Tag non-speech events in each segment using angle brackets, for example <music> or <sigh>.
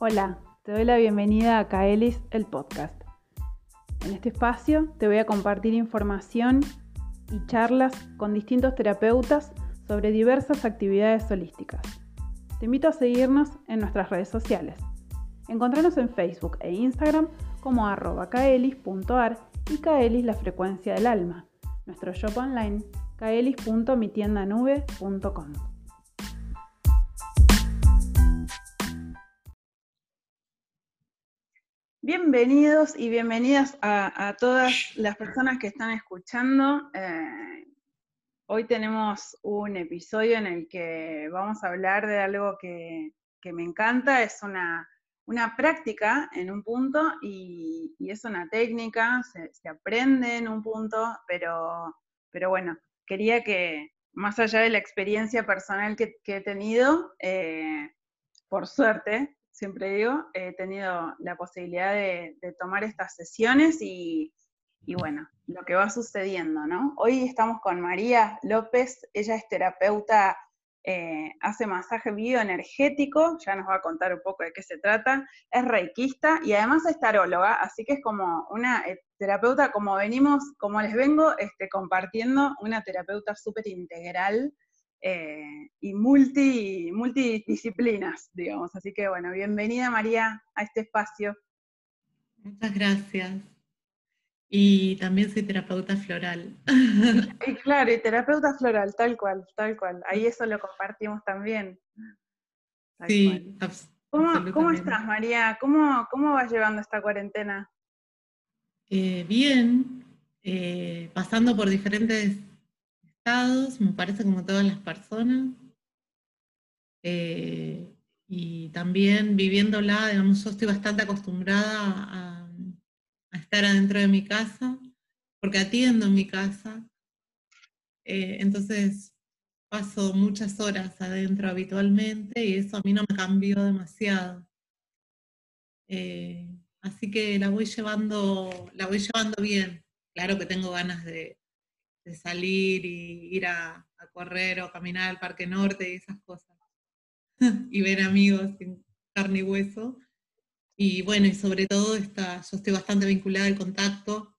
Hola, te doy la bienvenida a Kaelis, el podcast. En este espacio te voy a compartir información y charlas con distintos terapeutas sobre diversas actividades holísticas. Te invito a seguirnos en nuestras redes sociales. Encontrarnos en Facebook e Instagram como arroba kaelis.ar y kaelis la frecuencia del alma. Nuestro shop online kaelis.mitiendanube.com. Bienvenidos y bienvenidas a, todas las personas que están escuchando. Eh, hoy tenemos un episodio en el que vamos a hablar de algo que, me encanta, es una, práctica en un punto y, es una técnica, se, aprende en un punto, pero, bueno, quería que, más allá de la experiencia personal que, he tenido, eh, por suerte, siempre digo, he tenido la posibilidad de, tomar estas sesiones y, bueno, lo que va sucediendo, ¿no? Hoy estamos con María López, ella es terapeuta, eh, hace masaje bioenergético, ya nos va a contar un poco de qué se trata, es reikista y además es taróloga, así que es como una eh, terapeuta, como venimos, como les vengo este, compartiendo, una terapeuta súper integral eh, y multi, multidisciplinas, digamos. Así que bueno, bienvenida María a este espacio. Muchas gracias. Y también soy terapeuta floral. <laughs> Y claro, y terapeuta floral, tal cual, tal cual. Ahí eso lo compartimos también. sí, ¿Cómo, ¿Cómo, estás, María? ¿Cómo, ¿Cómo vas llevando esta cuarentena? Eh, bien, eh, pasando por diferentes me parece como todas las personas. Eh, y también viviéndola, digamos, yo estoy bastante acostumbrada a, estar adentro de mi casa, porque atiendo en mi casa. Eh, entonces paso muchas horas adentro habitualmente y eso a mí no me cambió demasiado. Eh, así que la voy llevando, la voy llevando bien. Claro que tengo ganas de, de salir y ir a, correr o caminar al Parque Norte y esas cosas. <laughs> y ver amigos en carne y hueso. Y bueno, y sobre todo está, yo estoy bastante vinculada al contacto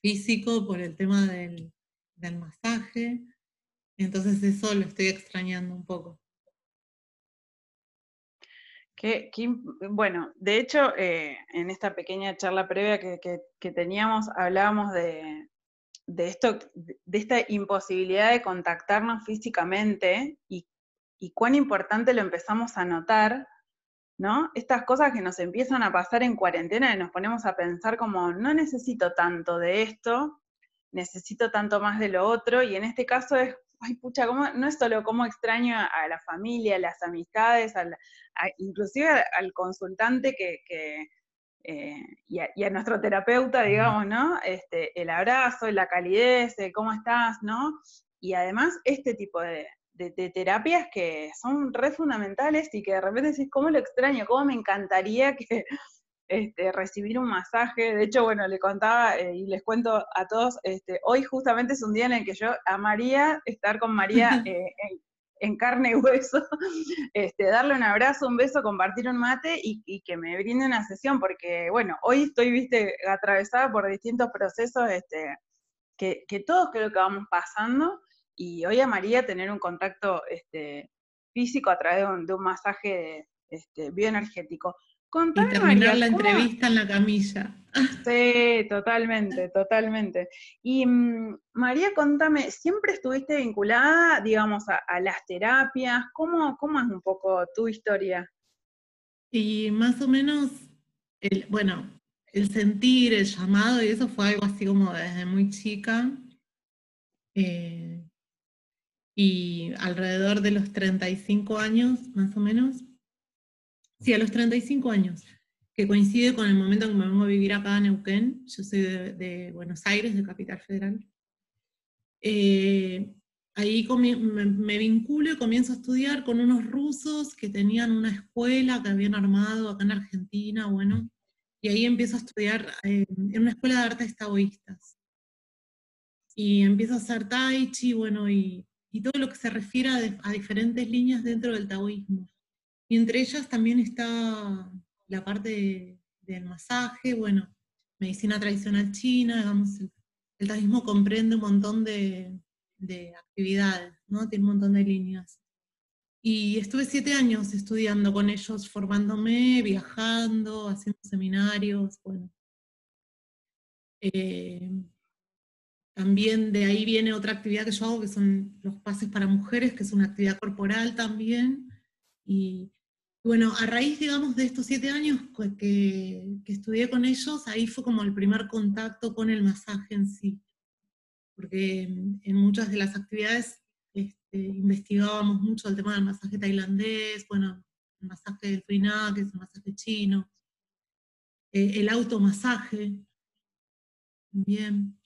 físico por el tema del, masaje. Entonces eso lo estoy extrañando un poco. bueno, de hecho, eh, en esta pequeña charla previa que teníamos, hablábamos de, de, esto, de esta imposibilidad de contactarnos físicamente y, cuán importante lo empezamos a notar, ¿no? Estas cosas que nos empiezan a pasar en cuarentena y nos ponemos a pensar como, no necesito tanto de esto, necesito tanto más de lo otro, y en este caso es, ay pucha, no es solo cómo extraño a, la familia, a las amistades, inclusive al, consultante que, eh, y, a, nuestro terapeuta, digamos, ¿no? Este, el abrazo, la calidez, cómo estás, ¿no? Y además este tipo de, terapias que son re fundamentales y que de repente decís, ¿cómo lo extraño? ¿Cómo me encantaría que <laughs> este, recibir un masaje? De hecho, bueno, le contaba eh, y les cuento a todos, este, hoy justamente es un día en el que yo amaría estar con María <laughs> eh, en carne y hueso, <laughs> este, darle un abrazo, un beso, compartir un mate y, que me brinde una sesión, porque bueno, hoy estoy, viste, atravesada por distintos procesos este, que, todos creo que vamos pasando, y hoy a María tener un contacto este, físico a través de un, masaje este, bioenergético y terminar la entrevista en la camilla. <laughs> Sí, totalmente, totalmente. Y mm, María, contame, ¿siempre estuviste vinculada, digamos, a, las terapias? ¿Cómo, ¿Cómo, es un poco tu historia? Y más o menos, el, bueno, el sentir, el llamado, y eso fue algo así como desde muy chica. Eh, y alrededor de los 35 años, más o menos, Sí, a los 35 años, que coincide con el momento en que me vengo a vivir acá en Neuquén. Yo soy de, Buenos Aires, de Capital Federal. Eh, ahí me, vinculo y comienzo a estudiar con unos rusos que tenían una escuela que habían armado acá en Argentina, bueno, y ahí empiezo a estudiar eh, en una escuela de artes taoístas. Y empiezo a hacer tai chi, bueno, y, todo lo que se refiere a diferentes líneas dentro del taoísmo Y entre ellas también está la parte del masaje, bueno, medicina tradicional china, digamos, el, el taoísmo comprende un montón de, de actividades, ¿no? Tiene un montón de líneas. Y estuve siete años estudiando con ellos, formándome, viajando, haciendo seminarios, bueno. Eh, también de ahí viene otra actividad que yo hago, que son los pases para mujeres, que es una actividad corporal también. Y bueno, a raíz, digamos, de estos siete años que, que estudié con ellos, ahí fue como el primer contacto con el masaje en sí. Porque en muchas de las actividades este, investigábamos mucho el tema del masaje tailandés, bueno, el masaje del Tuiná, que es el masaje chino, eh, el automasaje, bien.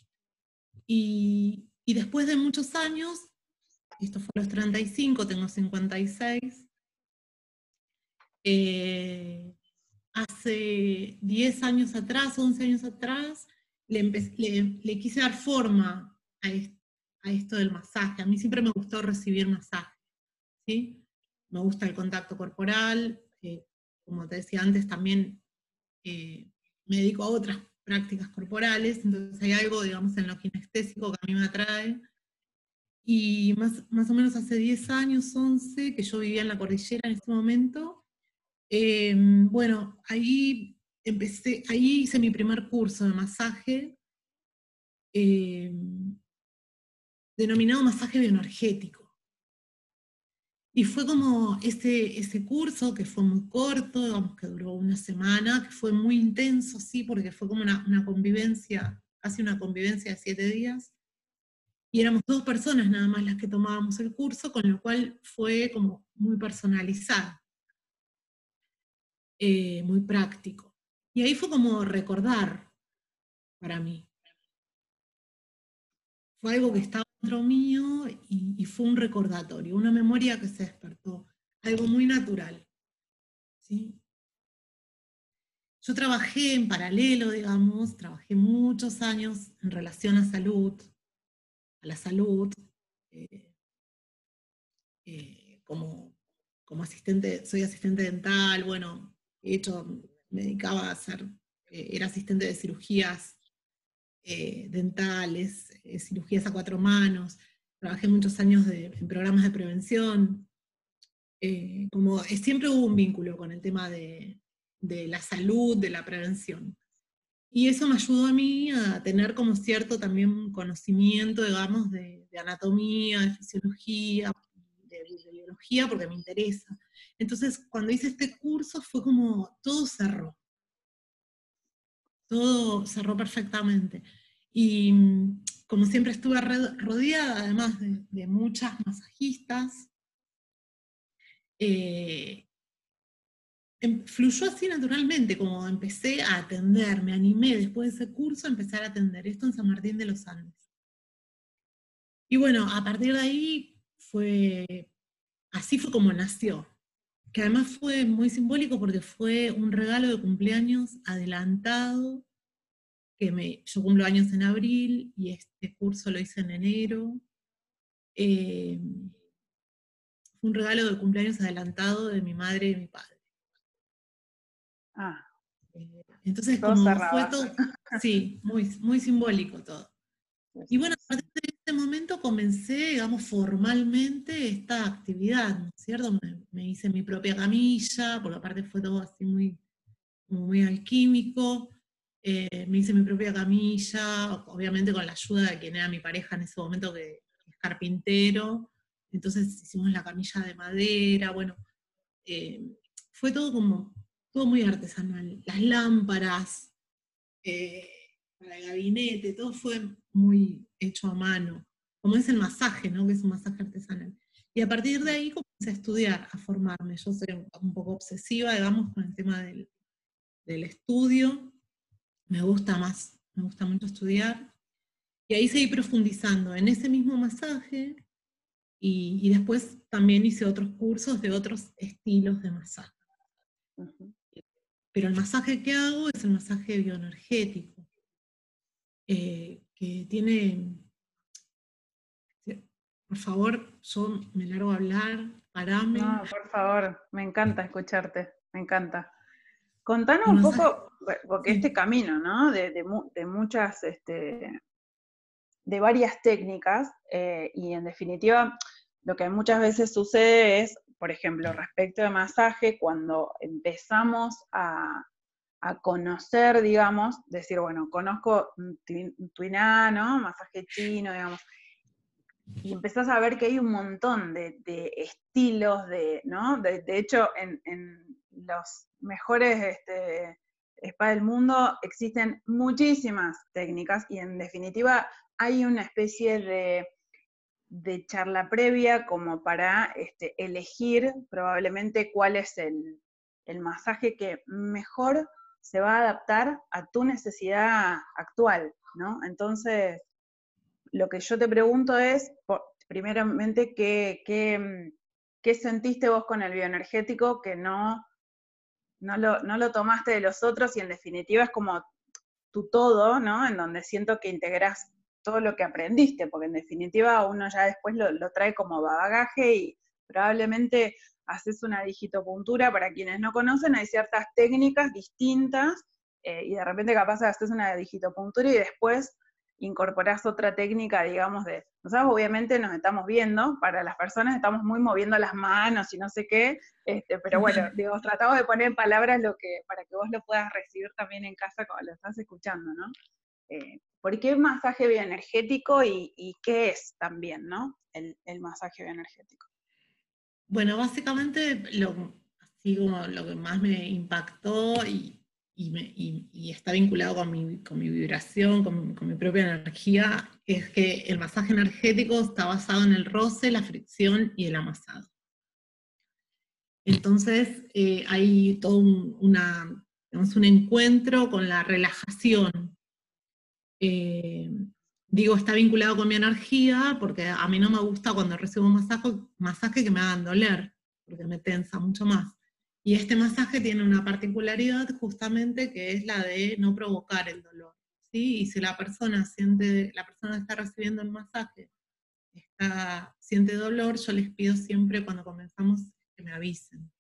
Y, y, después de muchos años, esto fue a los 35, tengo 56, eh, hace 10 años atrás, 11 años atrás, le, le, le quise dar forma a, este, a esto del masaje. A mí siempre me gustó recibir masaje, ¿sí? Me gusta el contacto corporal, eh, como te decía antes, también eh, me dedico a otras prácticas corporales, entonces hay algo, digamos, en lo kinestésico que a mí me atrae. Y más, más o menos hace 10 años, 11, que yo vivía en la cordillera en este momento, eh, bueno, ahí empecé, ahí hice mi primer curso de masaje, denominado masaje bioenergético. Y fue como ese, ese curso que fue muy corto, digamos que duró una semana, que fue muy intenso, sí, porque fue como una, una convivencia, casi una convivencia de siete días. Y éramos dos personas nada más las que tomábamos el curso, con lo cual fue como muy personalizado, eh, muy práctico. Y ahí fue como recordar para mí. Fue algo que estaba mío y, fue un recordatorio, una memoria que se despertó, algo muy natural. ¿sí? Yo trabajé en paralelo, digamos, trabajé muchos años en relación a salud, a la salud, eh, eh, como, como asistente, soy asistente dental, bueno, de hecho me dedicaba a hacer, eh, era asistente de cirugías eh, dentales, eh, cirugías a cuatro manos, trabajé muchos años en programas de prevención, eh, como siempre hubo un vínculo con el tema de, la salud, de la prevención. Y eso me ayudó a mí a tener como cierto también conocimiento, digamos, de, anatomía, de fisiología, de, de, biología, porque me interesa. Entonces, cuando hice este curso fue como todo cerró todo cerró perfectamente. Y mm, como siempre estuve rodeada, además de, muchas masajistas, eh, em, fluyó así naturalmente, como empecé a atender, me animé después de ese curso a empezar a atender esto en San Martín de los Andes. Y bueno, a partir de ahí fue, así fue como nació, que además fue muy simbólico porque fue un regalo de cumpleaños adelantado, que me, yo cumplo años en abril y este curso lo hice en enero. Eh, fue un regalo de cumpleaños adelantado de mi madre y mi padre. Ah. Eh, entonces, como fue todo, sí, muy, muy simbólico todo. Y bueno, este momento comencé, digamos, formalmente esta actividad, ¿no es cierto? Me, hice mi propia camilla, porque aparte fue todo así muy, muy alquímico. Eh, me hice mi propia camilla, obviamente con la ayuda de quien era mi pareja en ese momento, que es carpintero. Entonces hicimos la camilla de madera, bueno, eh, fue todo como, todo muy artesanal. Las lámparas, eh, para el gabinete, todo fue muy hecho a mano, como es el masaje, ¿no? que es un masaje artesanal. Y a partir de ahí comencé a estudiar, a formarme. Yo soy un poco obsesiva, digamos, con el tema del, estudio. Me gusta más, me gusta mucho estudiar. Y ahí seguí profundizando en ese mismo masaje y, después también hice otros cursos de otros estilos de masaje. Pero el masaje que hago es el masaje bioenergético. Eh, que tiene, por favor, yo me largo a hablar, parame. No, por favor, me encanta escucharte, me encanta. Contanos un poco, porque este camino, ¿no? De, muchas, este, de varias técnicas, eh, y en definitiva, lo que muchas veces sucede es, por ejemplo, respecto de masaje, cuando empezamos a, conocer, digamos, decir, bueno, conozco tuiná, ¿no? Masaje chino, digamos, y empezás a ver que hay un montón de, estilos, de, ¿no? De, hecho, en, los mejores este, spa del mundo existen muchísimas técnicas y en definitiva hay una especie de, charla previa como para este, elegir probablemente cuál es el, el masaje que mejor se va a adaptar a tu necesidad actual, ¿no? Entonces, lo que yo te pregunto es, primeramente, ¿qué, qué, sentiste vos con el bioenergético que no, no, lo, tomaste de los otros y en definitiva es como tu todo, ¿no? En donde siento que integras todo lo que aprendiste, porque en definitiva uno ya después lo, trae como bagaje y probablemente haces una digitopuntura, para quienes no conocen, hay ciertas técnicas distintas eh, y de repente capaz haces una digitopuntura y después incorporás otra técnica, digamos, de, nosotros obviamente nos estamos viendo, para las personas estamos muy moviendo las manos y no sé qué, este, pero bueno, <laughs> digo, tratamos de poner en palabras lo que, para que vos lo puedas recibir también en casa cuando lo estás escuchando, ¿no? Eh, ¿Por qué masaje bioenergético y, y, qué es también, ¿no? El, el masaje bioenergético. Bueno, básicamente lo, así como lo que más me impactó y, está vinculado con mi, vibración, con, mi propia energía, es que el masaje energético está basado en el roce, la fricción y el amasado. Entonces eh, hay todo un, una, un encuentro con la relajación. Eh, digo, está vinculado con mi energía porque a mí no me gusta cuando recibo un masaje, masaje que me hagan doler, porque me tensa mucho más. Y este masaje tiene una particularidad justamente que es la de no provocar el dolor. ¿sí? Y si la persona siente, la persona que está recibiendo el masaje está, siente dolor, yo les pido siempre cuando comenzamos que me avisen.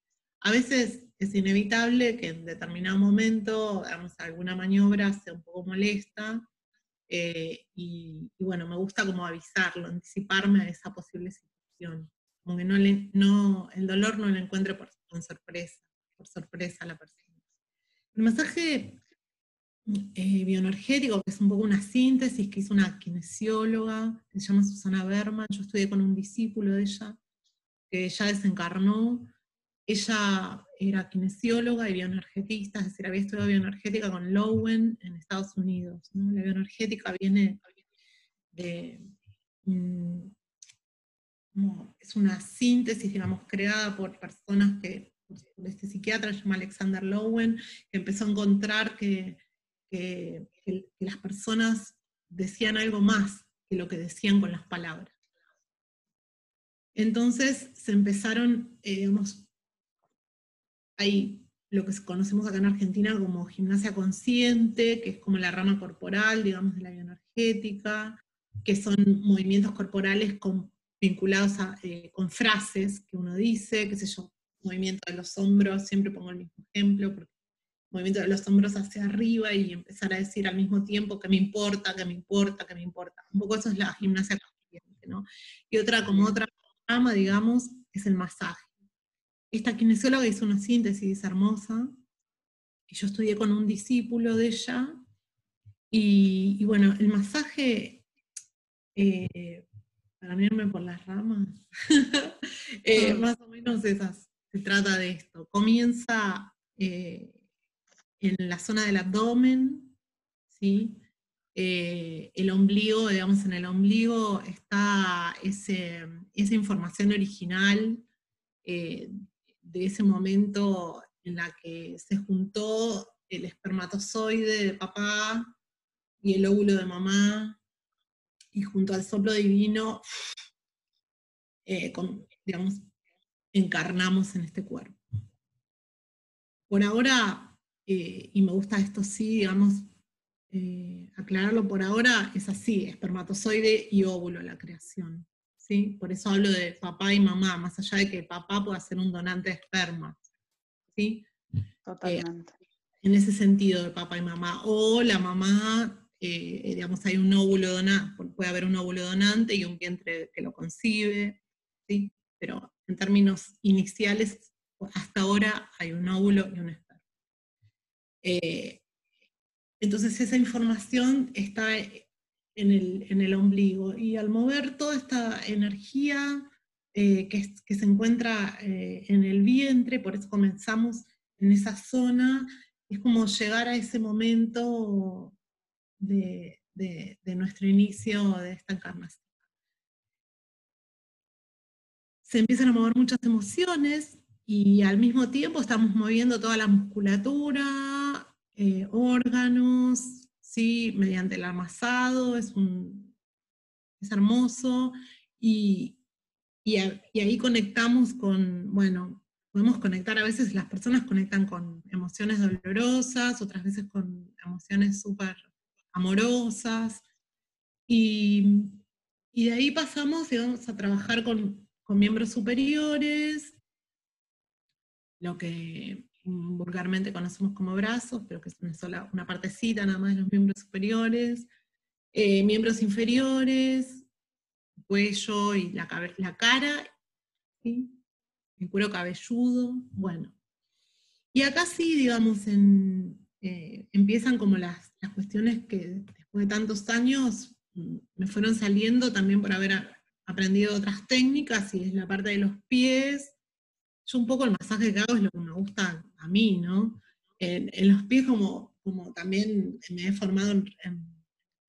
A veces es inevitable que en determinado momento, hagamos alguna maniobra sea un poco molesta, eh, y, bueno, me gusta como avisarlo, anticiparme a esa posible situación, como que no, el dolor no lo encuentre por con sorpresa, por sorpresa la persona. El masaje eh, bioenergético, que es un poco una síntesis que hizo una kinesióloga, se llama Susana Berman, yo estudié con un discípulo de ella, que ya desencarnó. Ella era kinesióloga y bioenergetista, es decir, había estudiado bioenergética con Lowen en Estados Unidos. La bioenergética viene de, es una síntesis, digamos, creada por personas que, este psiquiatra, se llama Alexander Lowen, que empezó a encontrar que, las personas decían algo más que lo que decían con las palabras. Entonces se empezaron, eh, digamos, hay lo que conocemos acá en Argentina como gimnasia consciente, que es como la rama corporal, digamos, de la bioenergética, que son movimientos corporales con vinculados eh, con frases que uno dice, qué sé yo, movimiento de los hombros, siempre pongo el mismo ejemplo, porque movimiento de los hombros hacia arriba y empezar a decir al mismo tiempo que me importa, que me importa, que me importa. Un poco eso es la gimnasia consciente, ¿no? Y otra, como otra rama, digamos, es el masaje. Esta kinesióloga hizo una síntesis hermosa, y yo estudié con un discípulo de ella, y, bueno, el masaje eh, para no irme por las ramas, <laughs> eh, más o menos esas, se trata de esto. Comienza eh, en la zona del abdomen, ¿sí? Eh, el ombligo, digamos, en el ombligo está ese, esa información original de ese momento en la que se juntó el espermatozoide de papá y el óvulo de mamá, y junto al soplo divino, eh, digamos, encarnamos en este cuerpo. Por ahora, eh, y me gusta esto sí, digamos, eh, aclararlo por ahora, es así, espermatozoide y óvulo la creación. ¿Sí? Por eso hablo de papá y mamá, más allá de que papá pueda ser un donante de esperma, ¿sí? Totalmente. Eh, en ese sentido de papá y mamá. O la mamá, eh, digamos, hay un óvulo donante, puede haber un óvulo donante y un vientre que lo concibe, ¿sí? Pero en términos iniciales, hasta ahora hay un óvulo y un esperma. Eh, entonces esa información está en el, ombligo y al mover toda esta energía eh, que, se encuentra en el vientre, por eso comenzamos en esa zona, es como llegar a ese momento de, nuestro inicio de esta encarnación. Se empiezan a mover muchas emociones y al mismo tiempo estamos moviendo toda la musculatura, eh, órganos, ¿sí? mediante el amasado, es, un, es hermoso, y, y, ahí conectamos con, bueno, podemos conectar, a veces las personas conectan con emociones dolorosas, otras veces con emociones súper amorosas, y, de ahí pasamos, digamos, a trabajar con, miembros superiores, lo que vulgarmente conocemos como brazos, pero que es una sola, una partecita nada más de los miembros superiores, eh, miembros inferiores, cuello y la, la cara, el cuero cabelludo, bueno. Y acá sí, digamos, eh, empiezan como las, cuestiones que después de tantos años mm, me fueron saliendo también por haber aprendido otras técnicas y es la parte de los pies. Yo un poco el masaje que hago es lo que me gusta a mí, ¿no? En, los pies como, como también me he formado en, en,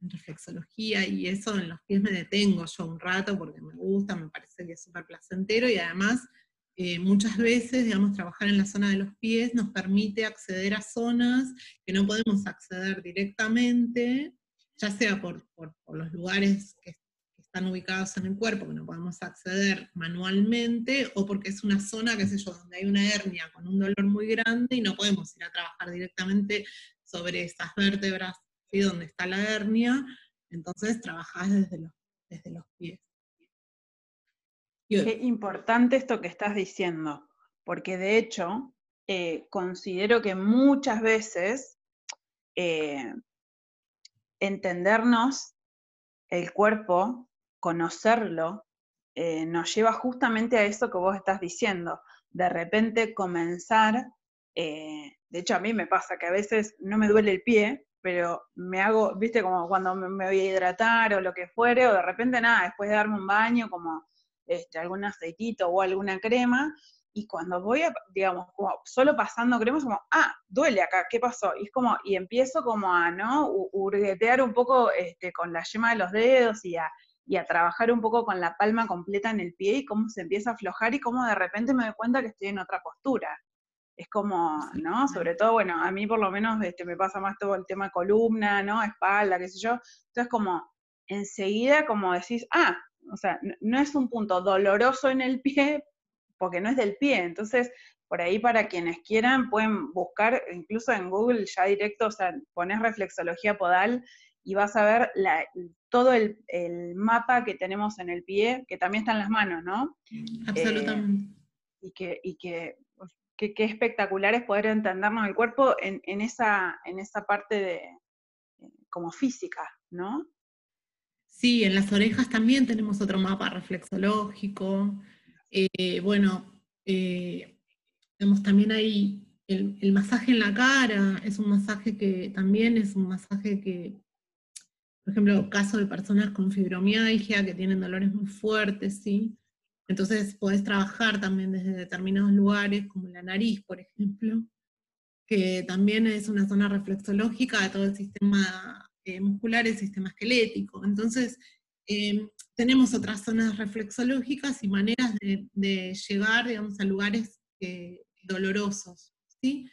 reflexología y eso en los pies me detengo yo un rato porque me gusta, me parece que es súper placentero y además eh, muchas veces, digamos, trabajar en la zona de los pies nos permite acceder a zonas que no podemos acceder directamente, ya sea por, los lugares que, están ubicados en el cuerpo, que no podemos acceder manualmente, o porque es una zona, qué sé yo, donde hay una hernia con un dolor muy grande y no podemos ir a trabajar directamente sobre esas vértebras, ¿sí? donde está la hernia, entonces trabajás desde los, desde los pies. Qué importante esto que estás diciendo, porque de hecho eh, considero que muchas veces eh, entendernos el cuerpo, conocerlo, eh, nos lleva justamente a eso que vos estás diciendo. De repente comenzar, de hecho a mí me pasa que a veces no me duele el pie, pero me hago, viste, como cuando me voy a hidratar o lo que fuere, o de repente nada, después de darme un baño, como este, algún aceitito o alguna crema, y cuando voy, a, digamos, como solo pasando crema, es como, ah, duele acá, ¿qué pasó? Y es como, y empiezo como a, ¿no? Hurguetear un poco este, con la yema de los dedos y a, y a trabajar un poco con la palma completa en el pie y cómo se empieza a aflojar y cómo de repente me doy cuenta que estoy en otra postura. Es como, ¿no? Sobre todo, bueno, a mí por lo menos este, me pasa más todo el tema columna, ¿no? Espalda, qué sé yo. Entonces como, enseguida como decís, ah, o sea, no es un punto doloroso en el pie porque no es del pie. Entonces, por ahí para quienes quieran pueden buscar, incluso en Google ya directo, o sea, pones reflexología podal y vas a ver todo el, mapa que tenemos en el pie, que también está en las manos, ¿no? Absolutamente. Eh, y que, y que, espectacular es poder entendernos el cuerpo en, esa, en esa parte de, eh, como física, ¿no? Sí, en las orejas también tenemos otro mapa reflexológico. Eh, bueno, eh, tenemos también ahí el, masaje en la cara, es un masaje que también es un masaje que, por ejemplo, caso de personas con fibromialgia que tienen dolores muy fuertes, ¿sí? Entonces podés trabajar también desde determinados lugares, como la nariz, por ejemplo, que también es una zona reflexológica de todo el sistema eh, muscular, el sistema esquelético. Entonces, em, tenemos otras zonas reflexológicas y maneras de, llegar, digamos, a lugares eh, dolorosos, ¿sí?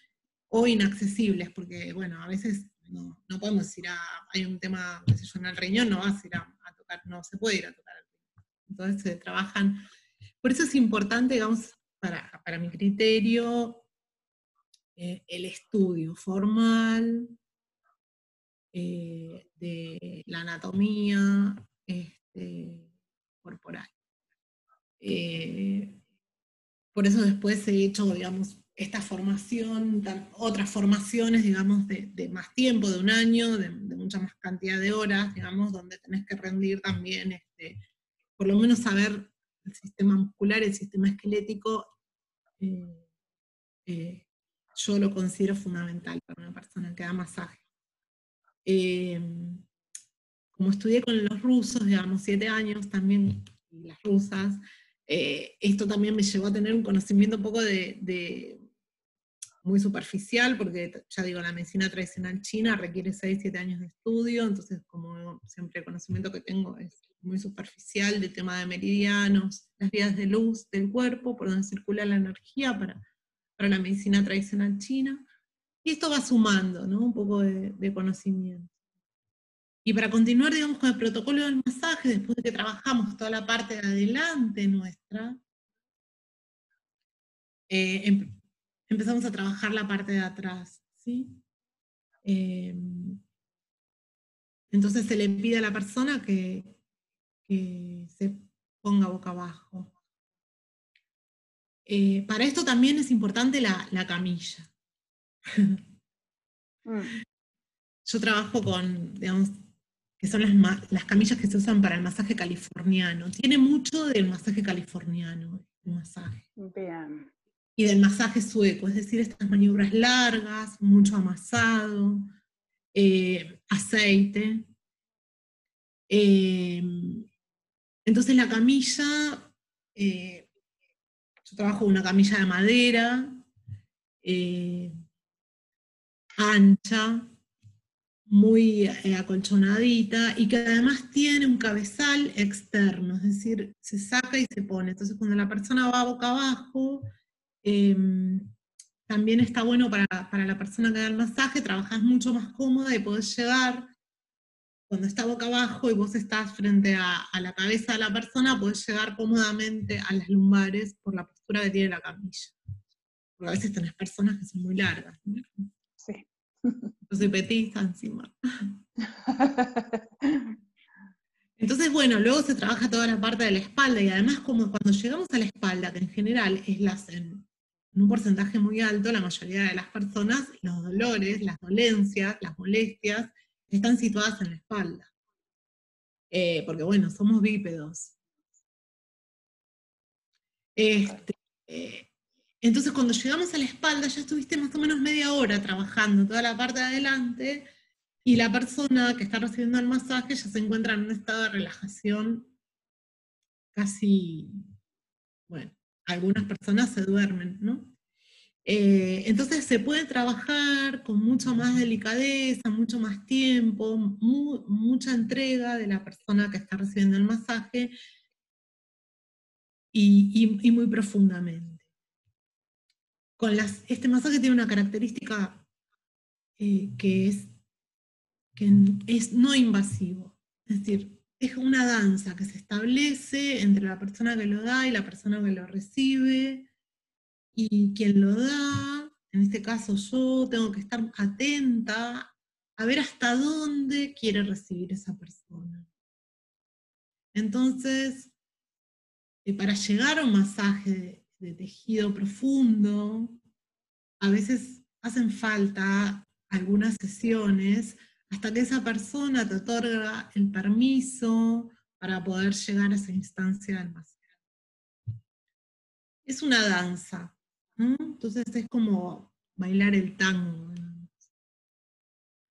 O inaccesibles, porque, bueno, a veces no, podemos ir a, hay un tema, qué sé yo, el riñón, no vas a ir a, tocar, no se puede ir a tocar el riñón. Entonces se trabajan, por eso es importante, digamos, para, para mi criterio, eh, el estudio formal, eh, de la anatomía este, corporal. Eh, por eso después he hecho, digamos, esta formación, otras formaciones, digamos, de, más tiempo, de un año, de, mucha más cantidad de horas, digamos, donde tenés que rendir también, este, por lo menos saber el sistema muscular, el sistema esquelético, eh, eh, yo lo considero fundamental para una persona que da masaje. Eh, como estudié con los rusos, digamos, siete años también, y las rusas, esto también me llevó a tener un conocimiento un poco de muy superficial, porque ya digo, la medicina tradicional china requiere 6, 7 años de estudio, entonces como siempre el conocimiento que tengo es muy superficial del tema de meridianos, las vías de luz del cuerpo, por donde circula la energía para, para la medicina tradicional china. Y esto va sumando ¿no? un poco de, conocimiento. Y para continuar, digamos, con el protocolo del masaje, después de que trabajamos toda la parte de adelante nuestra, eh, em, empezamos a trabajar la parte de atrás, ¿sí? Em, entonces se le pide a la persona que, se ponga boca abajo. Eh, para esto también es importante la, camilla. <laughs> Mm. Yo trabajo con, digamos, que son las, las, camillas que se usan para el masaje californiano. Tiene mucho del masaje californiano, el masaje. Bien y del masaje sueco, es decir, estas maniobras largas, mucho amasado, eh, aceite. Eh, entonces la camilla, eh, yo trabajo una camilla de madera, ancha, muy acolchonadita y que además tiene un cabezal externo, es decir, se saca y se pone. Entonces cuando la persona va boca abajo, Em, también está bueno para, la persona que da el masaje, trabajas mucho más cómoda y podés llegar, cuando está boca abajo y vos estás frente a, la cabeza de la persona, podés llegar cómodamente a las lumbares por la postura que tiene la camilla. Porque a veces tenés personas que son muy largas. Sí. Yo soy petista encima. <laughs> Entonces, bueno, luego se trabaja toda la parte de la espalda y además como cuando llegamos a la espalda, que en general es la, en un porcentaje muy alto, la mayoría de las personas, los dolores, las dolencias, las molestias, están situadas en la espalda. Eh, porque bueno, somos bípedos. Este, eh, entonces cuando llegamos a la espalda ya estuviste más o menos media hora trabajando toda la parte de adelante y la persona que está recibiendo el masaje ya se encuentra en un estado de relajación casi, bueno, algunas personas se duermen, ¿no? Eh, entonces se puede trabajar con mucha más delicadeza, mucho más tiempo, mucha entrega de la persona que está recibiendo el masaje y, muy profundamente. Con este masaje tiene una característica eh, que, es, que es no invasivo, es decir, es una danza que se establece entre la persona que lo da y la persona que lo recibe, y quien lo da, en este caso yo, tengo que estar atenta a ver hasta dónde quiere recibir esa persona. Entonces, eh, para llegar a un masaje de tejido profundo, a veces hacen falta algunas sesiones hasta que esa persona te otorga el permiso para poder llegar a esa instancia del masaje. Es una danza, entonces es como bailar el tango.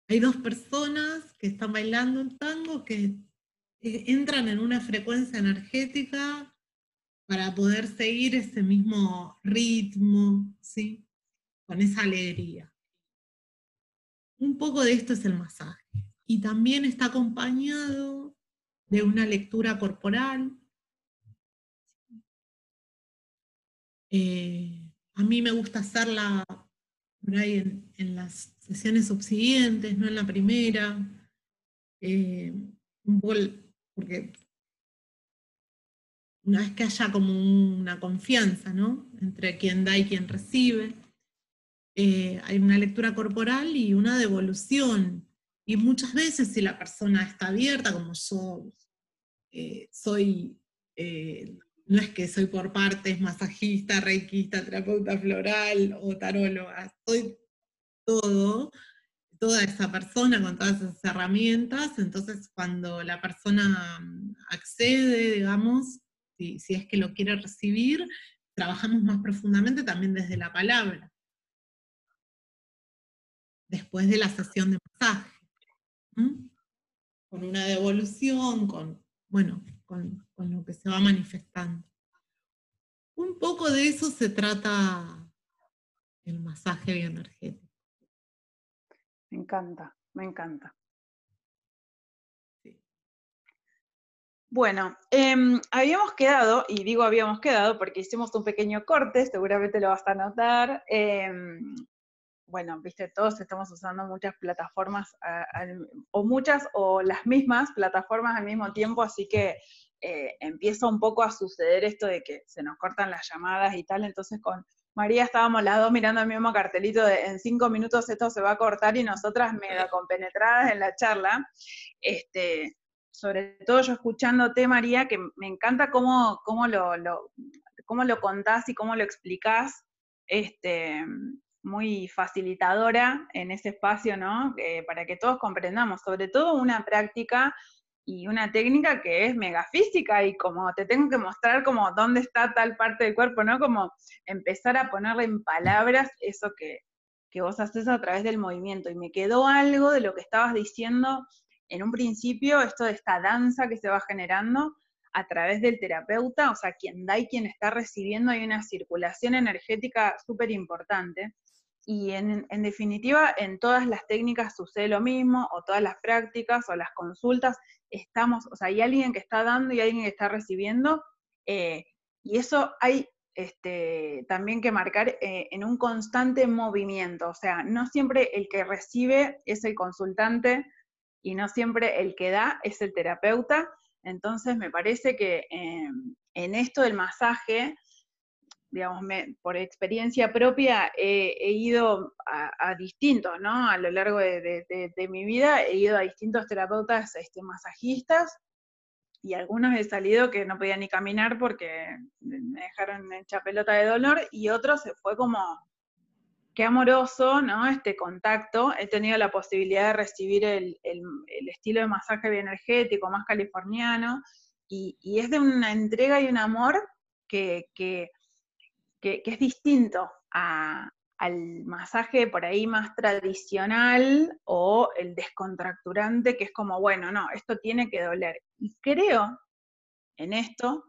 Hay dos personas que están bailando el tango que eh, entran en una frecuencia energética para poder seguir ese mismo ritmo, ¿sí? Con esa alegría. Un poco de esto es el masaje. Y también está acompañado de una lectura corporal. Eh, a mí me gusta hacerla por ahí en, las sesiones subsiguientes, no en la primera. Eh, un poco porque una vez que haya como una confianza ¿no? entre quien da y quien recibe, eh, hay una lectura corporal y una devolución. Y muchas veces si la persona está abierta, como yo eh, soy no es que soy por partes masajista, reikista, terapeuta floral o taróloga, soy todo, toda esa persona con todas esas herramientas, entonces cuando la persona mm, accede, digamos, si es que lo quiere recibir, trabajamos más profundamente también desde la palabra, después de la sesión de masaje, con una devolución, con, bueno, con, lo que se va manifestando. Un poco de eso se trata el masaje bioenergético. Me encanta, me encanta. Bueno, em, habíamos quedado, y digo habíamos quedado porque hicimos un pequeño corte, seguramente lo vas a notar. Em, bueno, viste, todos estamos usando muchas plataformas, o muchas o las mismas plataformas al mismo tiempo, así que eh, empieza un poco a suceder esto de que se nos cortan las llamadas y tal, entonces con María estábamos las dos mirando el mismo cartelito de en cinco minutos esto se va a cortar y nosotras mega compenetradas en la charla. Este, sobre todo yo escuchándote, María, que me encanta cómo, cómo, lo, cómo lo contás y cómo lo explicás, este, muy facilitadora en ese espacio, ¿no? Eh, para que todos comprendamos, sobre todo una práctica y una técnica que es megafísica y como te tengo que mostrar como dónde está tal parte del cuerpo, ¿no? Como empezar a ponerle en palabras eso que, que vos haces a través del movimiento. Y me quedó algo de lo que estabas diciendo en un principio, esto de esta danza que se va generando a través del terapeuta, o sea, quien da y quien está recibiendo, hay una circulación energética súper importante. Y en, definitiva, en todas las técnicas sucede lo mismo, o todas las prácticas o las consultas, estamos, o sea, hay alguien que está dando y alguien que está recibiendo, eh, y eso hay este, también que marcar eh, en un constante movimiento, o sea, no siempre el que recibe es el consultante y no siempre el que da es el terapeuta, entonces me parece que eh, en esto del masaje, digamos, por experiencia propia, he ido a, distintos, ¿no? A lo largo de, mi vida he ido a distintos terapeutas este, masajistas y algunos he salido que no podía ni caminar porque me dejaron hecha pelota de dolor y otros se fue como, qué amoroso, ¿no? Este contacto. He tenido la posibilidad de recibir el, estilo de masaje bioenergético más californiano y, es de una entrega y un amor que que, es distinto al masaje por ahí más tradicional o el descontracturante, que es como, bueno, no, esto tiene que doler. Y creo en esto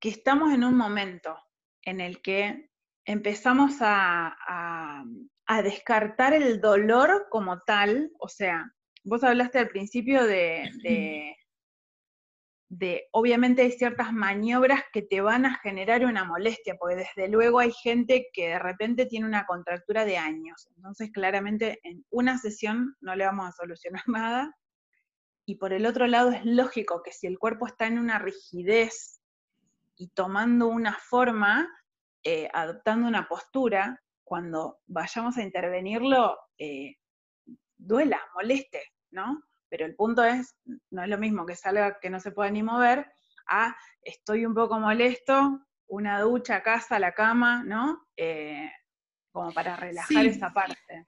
que estamos en un momento en el que empezamos a, descartar el dolor como tal, o sea, vos hablaste al principio de, de, obviamente hay ciertas maniobras que te van a generar una molestia, porque desde luego hay gente que de repente tiene una contractura de años, entonces claramente en una sesión no le vamos a solucionar <laughs> nada, y por el otro lado es lógico que si el cuerpo está en una rigidez y tomando una forma, eh, adoptando una postura, cuando vayamos a intervenirlo, eh, duela, moleste, ¿no? Pero el punto es, no es lo mismo que salga que no se pueda ni mover, a estoy un poco molesto, una ducha, casa, la cama, ¿no? Eh, como para relajar esa parte.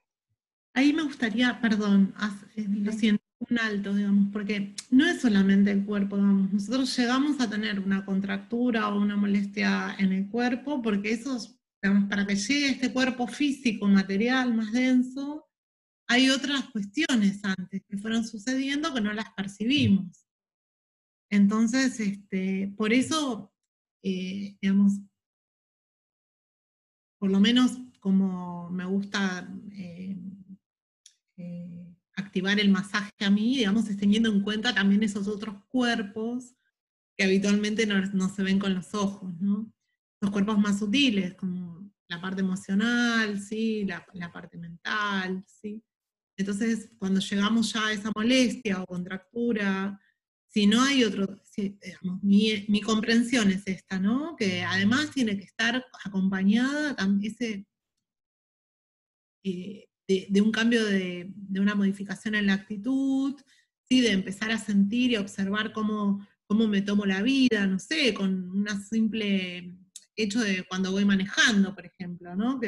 Ahí me gustaría, perdón, eh, lo siento, un alto, digamos, porque no es solamente el cuerpo, digamos, nosotros llegamos a tener una contractura o una molestia en el cuerpo, porque eso, digamos, para que llegue este cuerpo físico, material más denso, hay otras cuestiones antes que fueron sucediendo que no las percibimos. Entonces, este, por eso, eh, digamos, por lo menos como me gusta eh, eh, activar el masaje a mí, digamos, es teniendo en cuenta también esos otros cuerpos que habitualmente no, se ven con los ojos, ¿no? Los cuerpos más sutiles, como la parte emocional, ¿sí? la, la parte mental, ¿sí? Entonces, cuando llegamos ya a esa molestia o contractura, si no hay otro, mi, comprensión es esta, ¿no? Que además tiene que estar acompañada ese, eh, de, un cambio de, una modificación en la actitud, ¿sí? de empezar a sentir y observar cómo, cómo me tomo la vida, no sé, con un simple hecho de cuando voy manejando, por ejemplo, ¿no?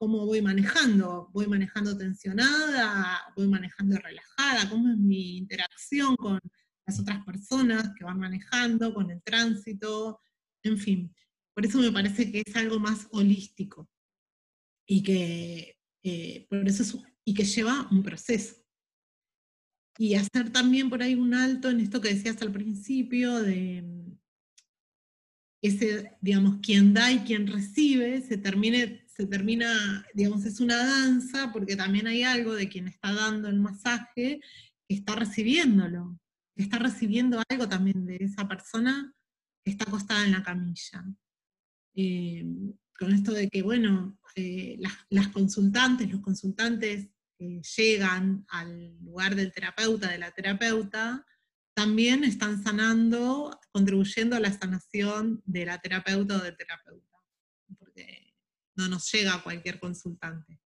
¿Cómo voy manejando? ¿Voy manejando tensionada? ¿Voy manejando relajada? ¿Cómo es mi interacción con las otras personas que van manejando, con el tránsito? En fin, por eso me parece que es algo más holístico y que, eh, por eso y que lleva un proceso. Y hacer también por ahí un alto en esto que decías al principio de ese, digamos, quien da y quien recibe, se termine se termina, digamos, es una danza porque también hay algo de quien está dando el masaje que está recibiéndolo, que está recibiendo algo también de esa persona que está acostada en la camilla. Eh, con esto de que, bueno, eh, las, consultantes, los consultantes que llegan al lugar del terapeuta, de la terapeuta, también están sanando, contribuyendo a la sanación de la terapeuta o del terapeuta no nos llega cualquier consultante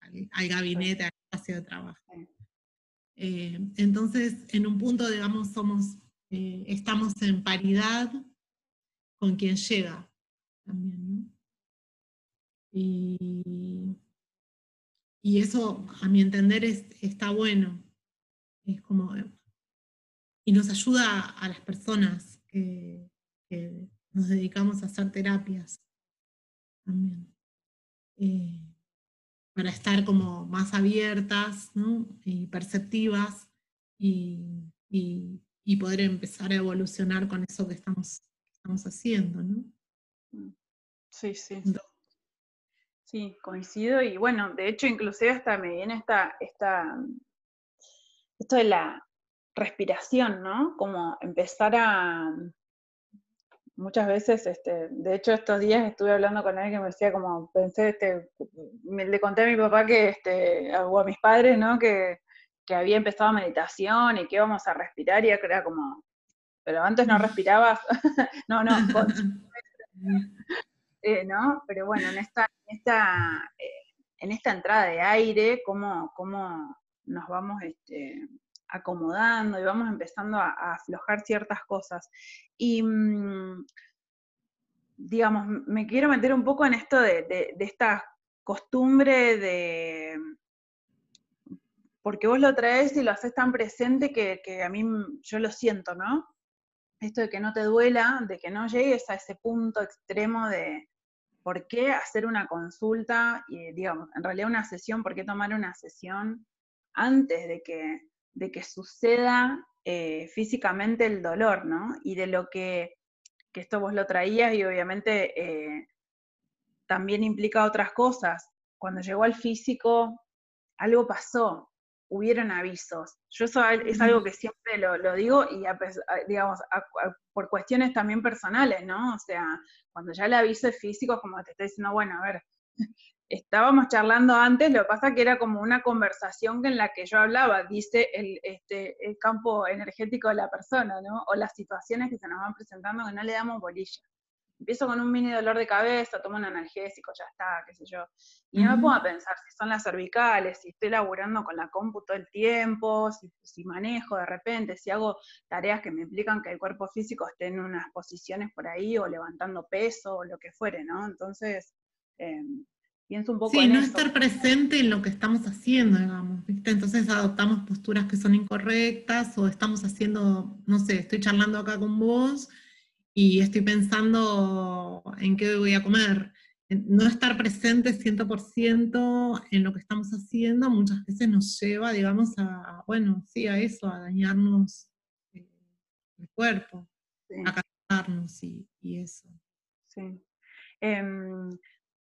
al, gabinete, al espacio de trabajo. Eh, entonces, en un punto, digamos, somos, eh, estamos en paridad con quien llega también, y, eso, a mi entender, está bueno. Es como, y nos ayuda a las personas que nos dedicamos a hacer terapias también. Eh, para estar como más abiertas y perceptivas y, poder empezar a evolucionar con eso que estamos, estamos haciendo. ¿no? Sí, sí. Sí, coincido y bueno, de hecho inclusive hasta me viene esta, esta, esto de la respiración, ¿no? Como empezar a, muchas veces, este, de hecho estos días estuve hablando con alguien que me decía como, pensé, este, me, le conté a mi papá que, este, o a mis padres, ¿no? Que, que había empezado meditación y que íbamos a respirar y era como, pero antes no <laughs> respirabas, <laughs> no, no, <laughs> eh, ¿no? Pero bueno, en esta, en esta, eh, en esta entrada de aire, ¿cómo, cómo nos vamos este, acomodando y vamos empezando a, aflojar ciertas cosas. Y, mm, digamos, me quiero meter un poco en esto de, esta costumbre de, porque vos lo traes y lo haces tan presente que, a mí yo lo siento, ¿no? Esto de que no te duela, de que no llegues a ese punto extremo de por qué hacer una consulta, y digamos, en realidad una sesión, por qué tomar una sesión antes de que de que suceda eh, físicamente el dolor, ¿no? Y de lo que, que esto vos lo traías y obviamente eh, también implica otras cosas. Cuando llegó al físico, algo pasó, hubieron avisos. Yo eso es algo que siempre lo, digo y, digamos, por cuestiones también personales, ¿no? O sea, cuando ya el aviso es físico, como te estoy diciendo, bueno, a ver, estábamos charlando antes, lo que pasa que era como una conversación en la que yo hablaba, dice el, este, el campo energético de la persona, ¿no? O las situaciones que se nos van presentando que no le damos bolilla. Empiezo con un mini dolor de cabeza, tomo un analgésico, ya está, qué sé yo. Y no me pongo a pensar si son las cervicales, si estoy laburando con la compu todo el tiempo, si, si manejo de repente, si hago tareas que me implican que el cuerpo físico esté en unas posiciones por ahí, o levantando peso, o lo que fuere, ¿no? Entonces, em, Pienso un poco sí, no estar presente en lo que estamos haciendo, digamos, ¿viste? Entonces adoptamos posturas que son incorrectas o estamos haciendo, no sé, estoy charlando acá con vos y estoy pensando en qué voy a comer. No estar presente 100% en lo que estamos haciendo muchas veces nos lleva, digamos, a, bueno, sí, a eso, a dañarnos eh, el cuerpo, a cansarnos y, eso. Sí. Em,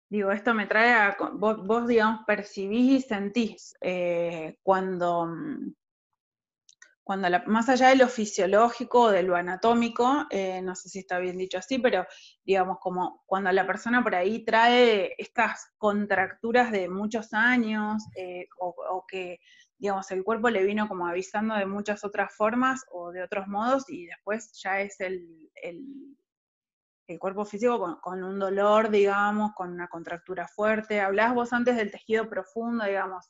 Digo, esto me trae a, vos, digamos, percibís y sentís eh, cuando, mm, cuando más allá de lo fisiológico, de lo anatómico, eh, no sé si está bien dicho así, pero digamos, como cuando la persona por ahí trae estas contracturas de muchos años, eh, o, que, digamos, el cuerpo le vino como avisando de muchas otras formas o de otros modos, y después ya es el cuerpo físico con, un dolor, digamos, con una contractura fuerte. Hablabas vos antes del tejido profundo, digamos.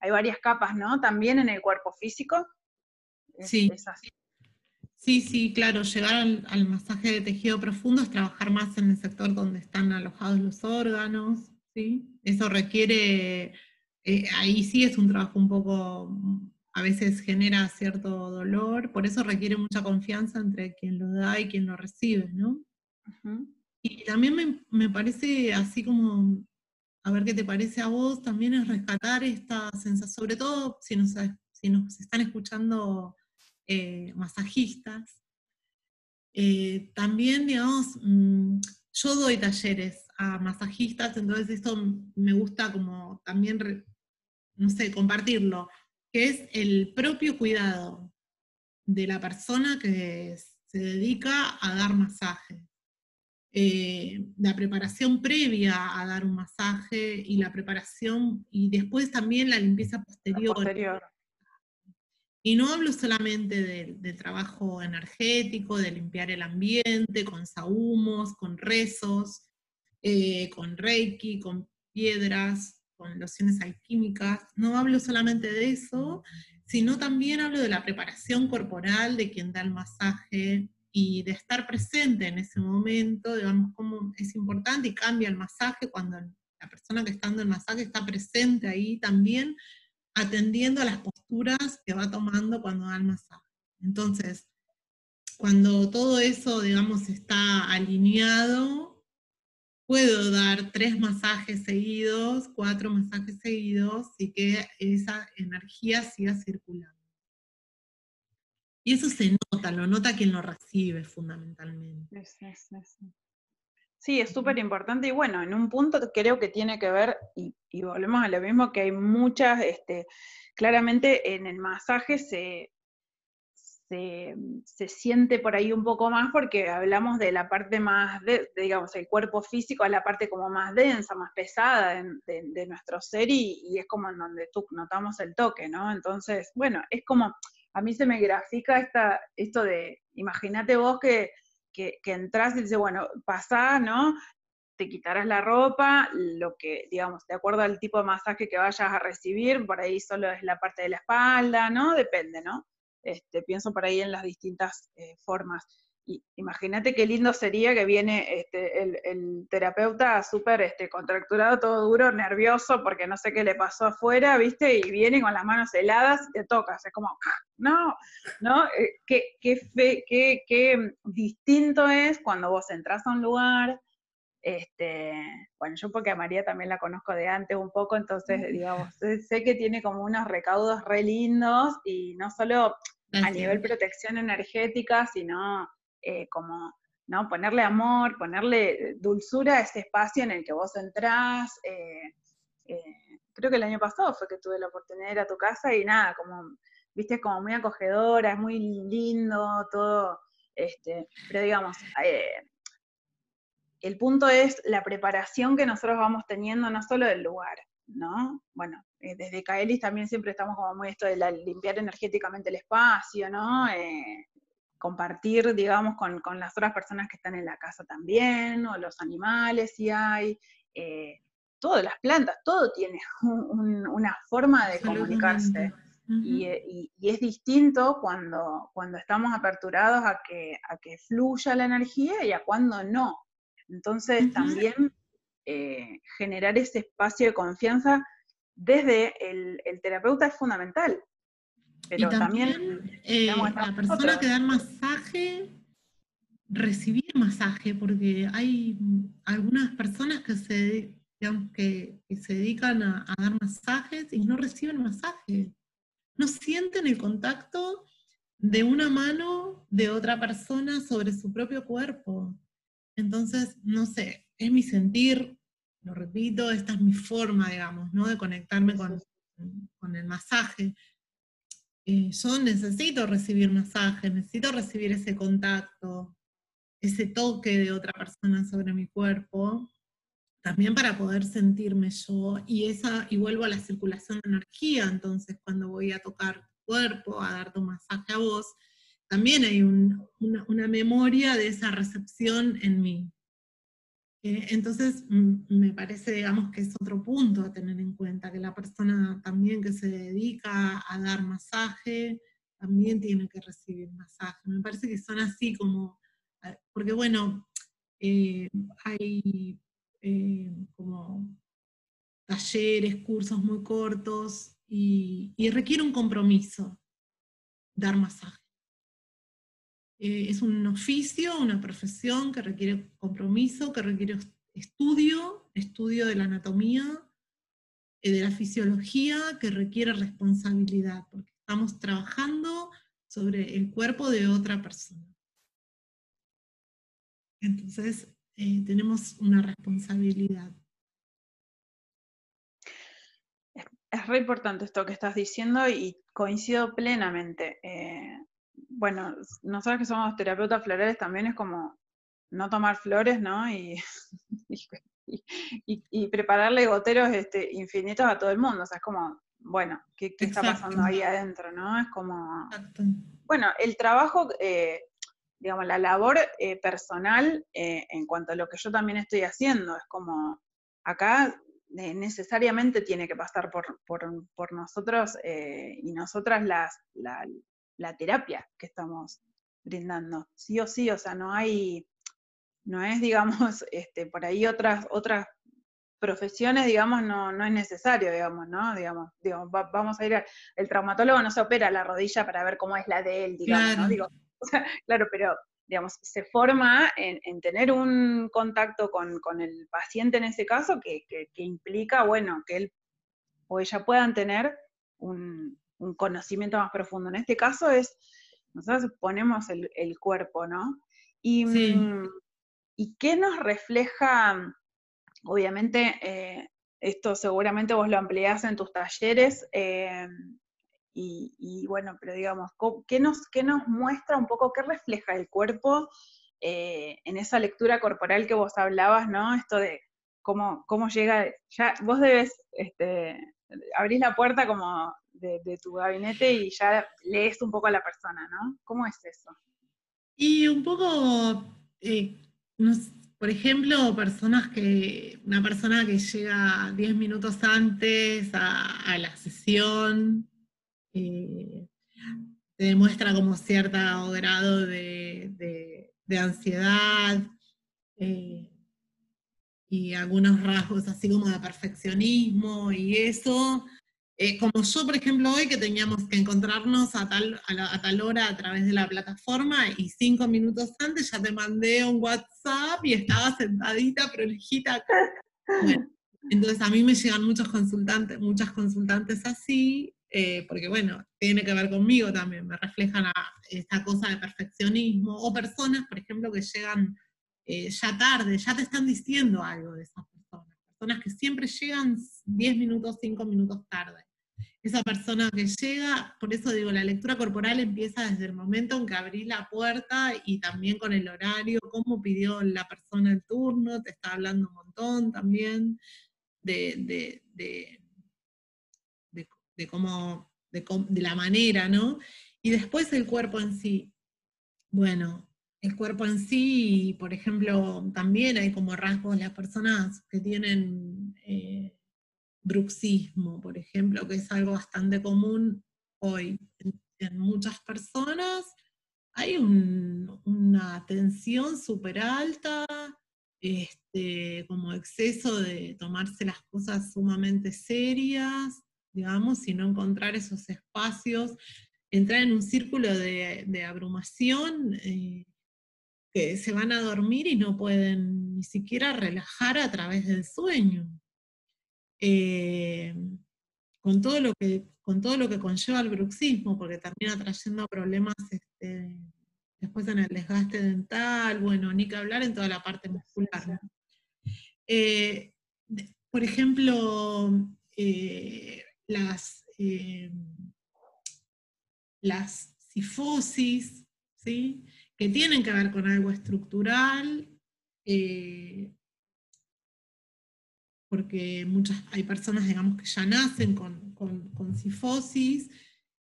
Hay varias capas, ¿no? También en el cuerpo físico. sí. Sí, sí, claro, llegar al, masaje de tejido profundo es trabajar más en el sector donde están alojados los órganos, ¿sí? Eso requiere, eh, ahí sí es un trabajo un poco, a veces genera cierto dolor, por eso requiere mucha confianza entre quien lo da y quien lo recibe, ¿no? Y también me, parece así como, a ver qué te parece a vos, también es rescatar esta sensación, sobre todo si nos, si nos están escuchando eh, masajistas. Eh, también, digamos, mm, yo doy talleres a masajistas, entonces esto me gusta como también, no sé, compartirlo, que es el propio cuidado de la persona que se dedica a dar masaje. Eh, la preparación previa a dar un masaje y la preparación y después también la limpieza posterior. Y no hablo solamente del, trabajo energético, de limpiar el ambiente con sahumos, con rezos, eh, con reiki, con piedras, con lociones alquímicas. No hablo solamente de eso, sino también hablo de la preparación corporal de quien da el masaje y de estar presente en ese momento, digamos, cómo es importante y cambia el masaje cuando la persona que está dando el masaje está presente ahí también atendiendo a las posturas que va tomando cuando da el masaje. Entonces, cuando todo eso, digamos, está alineado, puedo dar tres masajes seguidos, cuatro masajes seguidos y que esa energía siga circulando. Y eso se nota, lo nota quien lo recibe fundamentalmente. Sí, es súper importante y bueno, en un punto creo que tiene que ver, y, volvemos a lo mismo, que hay muchas, este, claramente en el masaje se, se, siente por ahí un poco más porque hablamos de la parte más, de, digamos, el cuerpo físico es la parte como más densa, más pesada de, nuestro ser y, y, es como en donde tú notamos el toque, ¿no? Entonces, bueno, es como, a mí se me grafica esta, esto de, imagínate vos que que, entras y dices, bueno, pasá, ¿no? Te quitarás la ropa, lo que, digamos, de acuerdo al tipo de masaje que vayas a recibir, por ahí solo es la parte de la espalda, ¿no? Depende, ¿no? Este, pienso por ahí en las distintas eh, formas imagínate qué lindo sería que viene este, el, terapeuta súper este, contracturado, todo duro, nervioso, porque no sé qué le pasó afuera, ¿viste? Y viene con las manos heladas y te tocas. Es como, no, ¿no? Eh, qué, qué, qué, distinto es cuando vos entras a un lugar. Este, bueno, yo porque a María también la conozco de antes un poco, entonces, digamos, sé que tiene como unos recaudos re lindos y no solo a nivel protección energética, sino eh, como ¿no? ponerle amor, ponerle dulzura a ese espacio en el que vos entrás. Eh, eh, creo que el año pasado fue que tuve la oportunidad de ir a tu casa y nada, como, viste, como muy acogedora, es muy lindo, todo, este, pero digamos, el punto es la preparación que nosotros vamos teniendo, no solo del lugar, ¿no? Bueno, desde Kaelis también siempre estamos como muy esto de limpiar energéticamente el espacio, ¿no? Compartir, digamos, con, las otras personas que están en la casa también, o los animales si hay, eh, todas las plantas, todo tiene <laughs> una forma de comunicarse. y, es distinto cuando, cuando estamos aperturados a que, a que fluya la energía y a cuando no. Entonces también eh, generar ese espacio de confianza desde el, el terapeuta es fundamental, y también, eh, la persona que da el masaje, recibir masaje, porque hay algunas personas que se, que, se dedican a, dar masajes y no reciben masaje. No sienten el contacto de una mano de otra persona sobre su propio cuerpo. Entonces, no sé, es mi sentir, lo repito, esta es mi forma, digamos, ¿no? De conectarme con, con el masaje yo necesito recibir masaje, necesito recibir ese contacto, ese toque de otra persona sobre mi cuerpo, también para poder sentirme yo, y, esa, y vuelvo a la circulación de energía, entonces cuando voy a tocar tu cuerpo, a darte un masaje a vos, también hay una memoria de esa recepción en mí. Eh, entonces, me parece, digamos, que es otro punto a tener en cuenta, que la persona también que se dedica a dar masaje, también tiene que recibir masaje. Me parece que son así como, porque bueno, eh, hay eh, como talleres, cursos muy cortos y, requiere un compromiso dar masaje. Eh, es un oficio, una profesión que requiere compromiso, que requiere estudio, estudio de la anatomía, de la fisiología, que requiere responsabilidad, porque estamos trabajando sobre el cuerpo de otra persona. Entonces, eh, tenemos una responsabilidad. Es, re importante esto que estás diciendo y coincido plenamente. Eh, bueno, nosotros que somos terapeutas florales también es como no tomar flores, ¿no? <laughs> Y, y, prepararle goteros este, infinitos a todo el mundo. O sea, es como, bueno, ¿qué, está pasando ahí adentro, no? Es como... Bueno, el trabajo, eh, digamos, la labor eh, personal eh, en cuanto a lo que yo también estoy haciendo, es como, acá necesariamente tiene que pasar por, por, nosotros y nosotras las, la, la terapia que estamos brindando, sí o sí, o sea, no hay, no es, digamos, <laughs> este, por ahí otras, otras profesiones, digamos, no, no es necesario, digamos, ¿no? Digamos, vamos a ir, el traumatólogo no se opera la rodilla para ver cómo es la de él, digamos, ¿no? Digo, <laughs> claro, pero, digamos, se forma en, tener un contacto con, el paciente en ese caso que, implica, bueno, que él o ella puedan tener un, conocimiento más profundo. En este caso es, nosotros ponemos el, cuerpo, ¿no? Y, mm, ¿Y qué nos refleja obviamente eh, esto seguramente vos lo ampliás en tus talleres, eh, y, bueno, pero digamos, ¿qué nos, nos muestra un poco, qué refleja el cuerpo eh, en esa lectura corporal que vos hablabas, ¿no? Esto de cómo, cómo llega, ya vos debes, este, abrís la puerta como de, tu gabinete y ya lees un poco a la persona, ¿no? ¿Cómo es eso? Y un poco, por ejemplo, personas que, una persona que llega 10 minutos antes a, la sesión, eh, demuestra como cierto grado de, ansiedad eh, y algunos rasgos así como de perfeccionismo y eso, eh, como yo, por ejemplo, hoy que teníamos que encontrarnos a tal, hora a través de la plataforma y cinco minutos antes ya te mandé un WhatsApp y estaba sentadita, prolijita. Bueno, entonces a mí me llegan muchos consultantes, muchas consultantes así, eh, porque bueno, tiene que ver conmigo también, me reflejan a esta cosa de perfeccionismo, o personas, por ejemplo, que llegan eh, ya tarde, ya te están diciendo algo de esas personas que siempre llegan 10 minutos, 5 minutos tarde. Esa persona que llega, por eso digo, la lectura corporal empieza desde el momento en que abrís la puerta y también con el horario, cómo pidió la persona el turno, te está hablando un montón también de, de, cómo, de la manera, ¿no? Y después el cuerpo en sí. Bueno, el cuerpo en sí, por ejemplo, también hay como rasgos las personas que tienen eh, bruxismo, por ejemplo, que es algo bastante común hoy en, muchas personas. Hay una tensión súper alta, este, como exceso de tomarse las cosas sumamente serias, digamos, y no encontrar esos espacios, entrar en un círculo de, abrumación. Eh, que se van a dormir y no pueden ni siquiera relajar a través del sueño. Eh, con, todo lo que, con todo lo que conlleva el bruxismo, porque termina trayendo problemas este, después en el desgaste dental, bueno, ni que hablar en toda la parte muscular. Eh, por ejemplo, eh, las, las sifosis, ¿sí? Que tienen que ver con algo estructural, eh, porque muchas, hay personas, digamos, que ya nacen con, con, sifosis.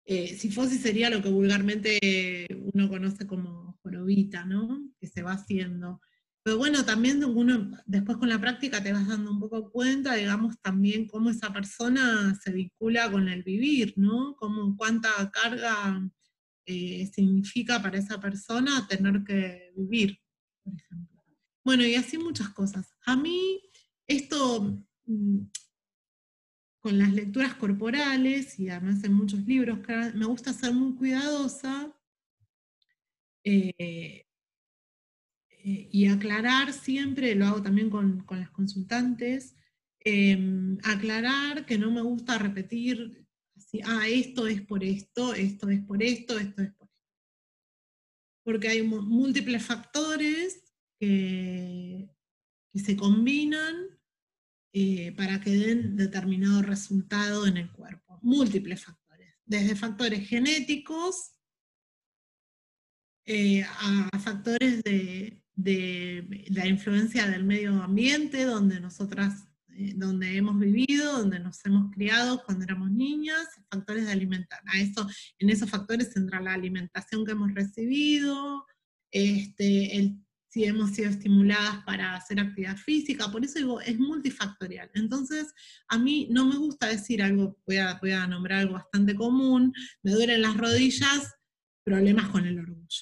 Eh, sifosis sería lo que vulgarmente uno conoce como jorobita, ¿no? Que se va haciendo. Pero bueno, también uno, después con la práctica te vas dando un poco cuenta, digamos, también cómo esa persona se vincula con el vivir, ¿no? Cómo, cuánta carga eh, significa para esa persona tener que vivir, por ejemplo. Bueno, y así muchas cosas. A mí esto, mm, con las lecturas corporales, y además en muchos libros, me gusta ser muy cuidadosa eh, eh, y aclarar siempre, lo hago también con, las consultantes, em, aclarar que no me gusta repetir, ah, esto es por esto, esto es por esto, esto es por esto. Porque hay múltiples factores que, se combinan eh, para que den determinado resultado en el cuerpo. Múltiples factores, desde factores genéticos eh, a factores de, la influencia del medio ambiente, donde nosotras, eh, donde hemos vivido, donde nos hemos criado cuando éramos niñas, factores de alimentación. A eso, en esos factores entra la alimentación que hemos recibido, este, el si hemos sido estimuladas para hacer actividad física, por eso digo, es multifactorial. Entonces, a mí no me gusta decir algo, voy a, voy a nombrar algo bastante común, me duelen las rodillas, problemas con el orgullo.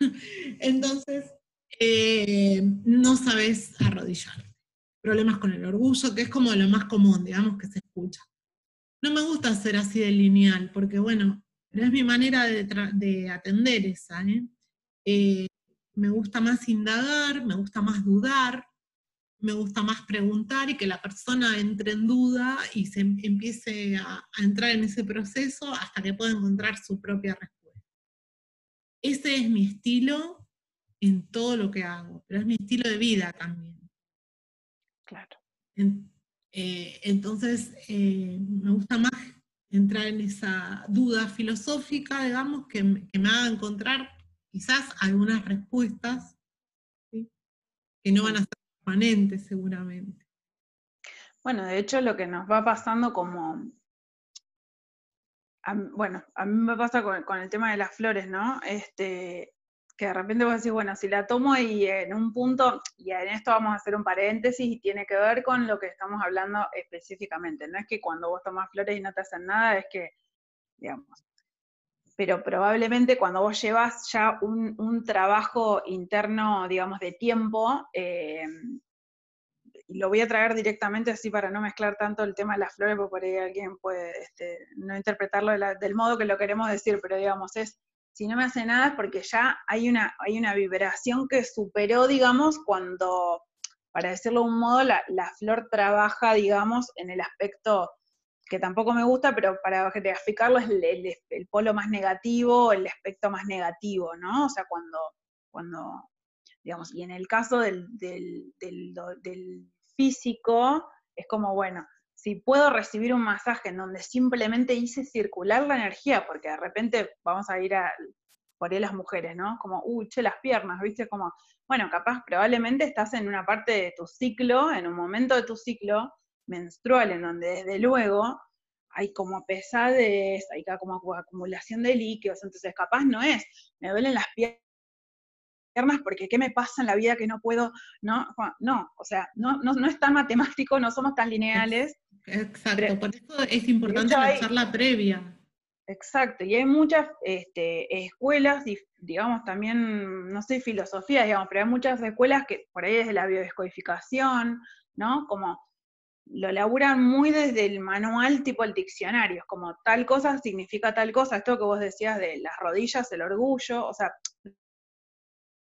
<laughs> Entonces, eh, no sabes arrodillar. Problemas con el orgullo, que es como lo más común, digamos, que se escucha. No me gusta ser así de lineal, porque bueno, es mi manera de, atender esa. ¿eh? Eh, me gusta más indagar, me gusta más dudar, me gusta más preguntar y que la persona entre en duda y se em, empiece a, entrar en ese proceso hasta que pueda encontrar su propia respuesta. Ese es mi estilo en todo lo que hago, pero es mi estilo de vida también. Eh, entonces, eh, me gusta más entrar en esa duda filosófica, digamos, que, que me haga encontrar quizás algunas respuestas que no van a ser permanentes seguramente. Bueno, de hecho lo que nos va pasando como, bueno, a mí me pasa con, el tema de las flores, ¿no? Este, que de repente vos decís, bueno, si la tomo y en un punto, y en esto vamos a hacer un paréntesis y tiene que ver con lo que estamos hablando específicamente. No es que cuando vos tomas flores y no te hacen nada, es que, digamos, pero probablemente cuando vos llevas ya un, trabajo interno, digamos, de tiempo, eh, y lo voy a traer directamente así para no mezclar tanto el tema de las flores, porque por ahí alguien puede este, no interpretarlo del modo que lo queremos decir, pero digamos, es, si no me hace nada es porque ya hay una, hay una vibración que superó, digamos, cuando, para decirlo de un modo, la, la flor trabaja, digamos, en el aspecto que tampoco me gusta, pero para graficarlo es el, polo más negativo, el aspecto más negativo, ¿no? O sea, cuando, cuando digamos, y en el caso del, del, físico, es como, bueno, si puedo recibir un masaje en donde simplemente hice circular la energía, porque de repente vamos a ir a, por ahí las mujeres, ¿no? Como, uy, che, las piernas, ¿viste? Como, bueno, capaz, probablemente estás en una parte de tu ciclo, en un momento de tu ciclo, menstrual, en donde desde luego hay como pesadez, hay como acumulación de líquidos, entonces capaz no es, me duelen las piernas porque qué me pasa en la vida que no puedo, no, no, o sea, no, no, es tan matemático, no somos tan lineales. Exacto, por eso es importante la charla previa. Exacto, y hay muchas este, escuelas, digamos también, no sé, filosofía, digamos, pero hay muchas escuelas que por ahí desde la biodescodificación, ¿no? Como lo laburan muy desde el manual tipo el diccionario, es como tal cosa significa tal cosa, esto que vos decías de las rodillas, el orgullo, o sea,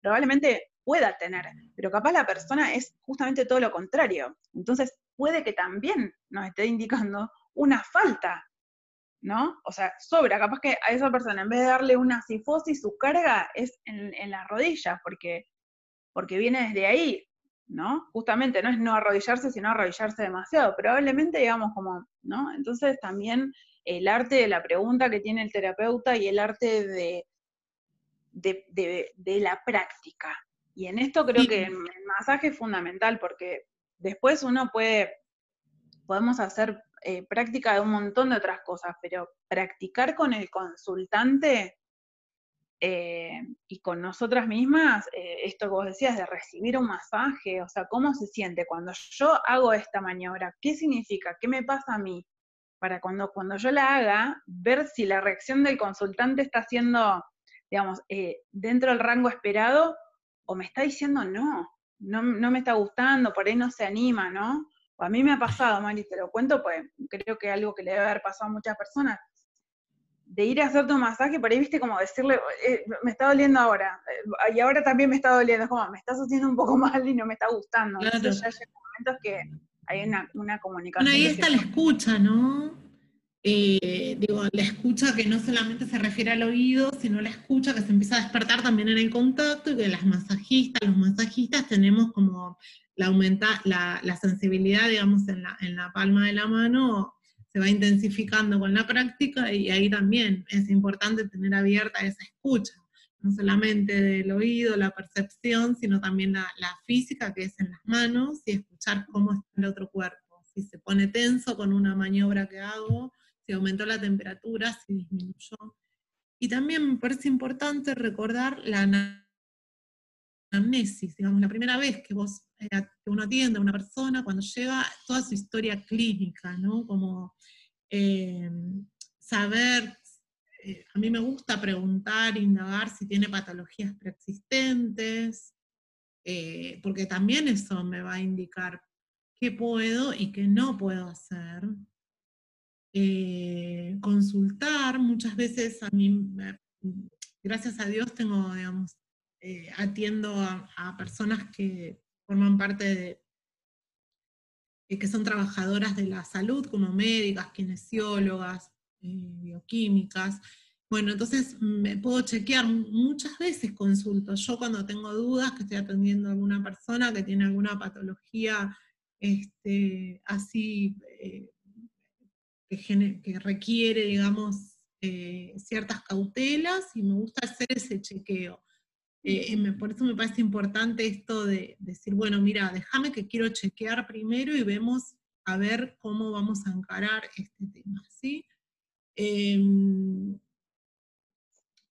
probablemente pueda tener, pero capaz la persona es justamente todo lo contrario. Entonces puede que también nos esté indicando una falta, ¿no? O sea, sobra, capaz que a esa persona en vez de darle una sifosis, su carga es en, en las rodillas, porque, porque viene desde ahí. ¿no? Justamente no es no arrodillarse, sino arrodillarse demasiado. Probablemente, digamos, como, ¿no? Entonces también el arte de la pregunta que tiene el terapeuta y el arte de, de, la práctica. Y en esto creo que el, masaje es fundamental porque después uno puede, podemos hacer eh, práctica de un montón de otras cosas, pero practicar con el consultante eh, y con nosotras mismas, eh, esto que vos decías de recibir un masaje, o sea, ¿cómo se siente cuando yo hago esta maniobra? ¿Qué significa? ¿Qué me pasa a mí? para cuando, cuando yo la haga, ver si la reacción del consultante está siendo, digamos, dentro del rango esperado o me está diciendo no, no, no me está gustando, por ahí no se anima, ¿no? O a mí me ha pasado, Mari, te lo cuento, pues creo que es algo que le debe haber pasado a muchas personas de ir a hacerte un masaje, por ahí viste como decirle, eh, me está doliendo ahora, eh, y ahora también me está doliendo, es como, me estás haciendo un poco <laughs> mal y no me está gustando. Entonces ya hay momentos que hay una, una comunicación. Bueno, ahí está la escucha, ¿no? Eh, digo, la escucha que no solamente se refiere al oído, sino la escucha que se empieza a despertar también en el contacto y que las masajistas, los masajistas tenemos como la, aumenta, la, la sensibilidad, digamos, en la, en la palma de la mano se va intensificando con la práctica y ahí también es importante tener abierta esa escucha, no solamente del oído, la percepción, sino también la, física que es en las manos y escuchar cómo está el otro cuerpo, si se pone tenso con una maniobra que hago, si aumentó la temperatura, si disminuyó. Y también me parece importante recordar la anamnesis, digamos, la primera vez que vos, eh, que uno atiende a una persona, cuando llega toda su historia clínica, ¿no? Como eh, saber, eh, a mí me gusta preguntar, indagar si tiene patologías preexistentes, porque también eso me va a indicar qué puedo y qué no puedo hacer. Consultar, muchas veces a mí, gracias a Dios tengo, digamos, eh, atiendo a, personas que forman parte de, eh, que son trabajadoras de la salud, como médicas, kinesiólogas, eh, bioquímicas. Bueno, entonces me puedo chequear, muchas veces consulto. Yo cuando tengo dudas, que estoy atendiendo a alguna persona que tiene alguna patología este, así, que, que, requiere, digamos, ciertas cautelas, y me gusta hacer ese chequeo. Eh, por eso me parece importante esto de, decir, bueno, mira, déjame que quiero chequear primero y vemos a ver cómo vamos a encarar este tema, ¿sí? Em,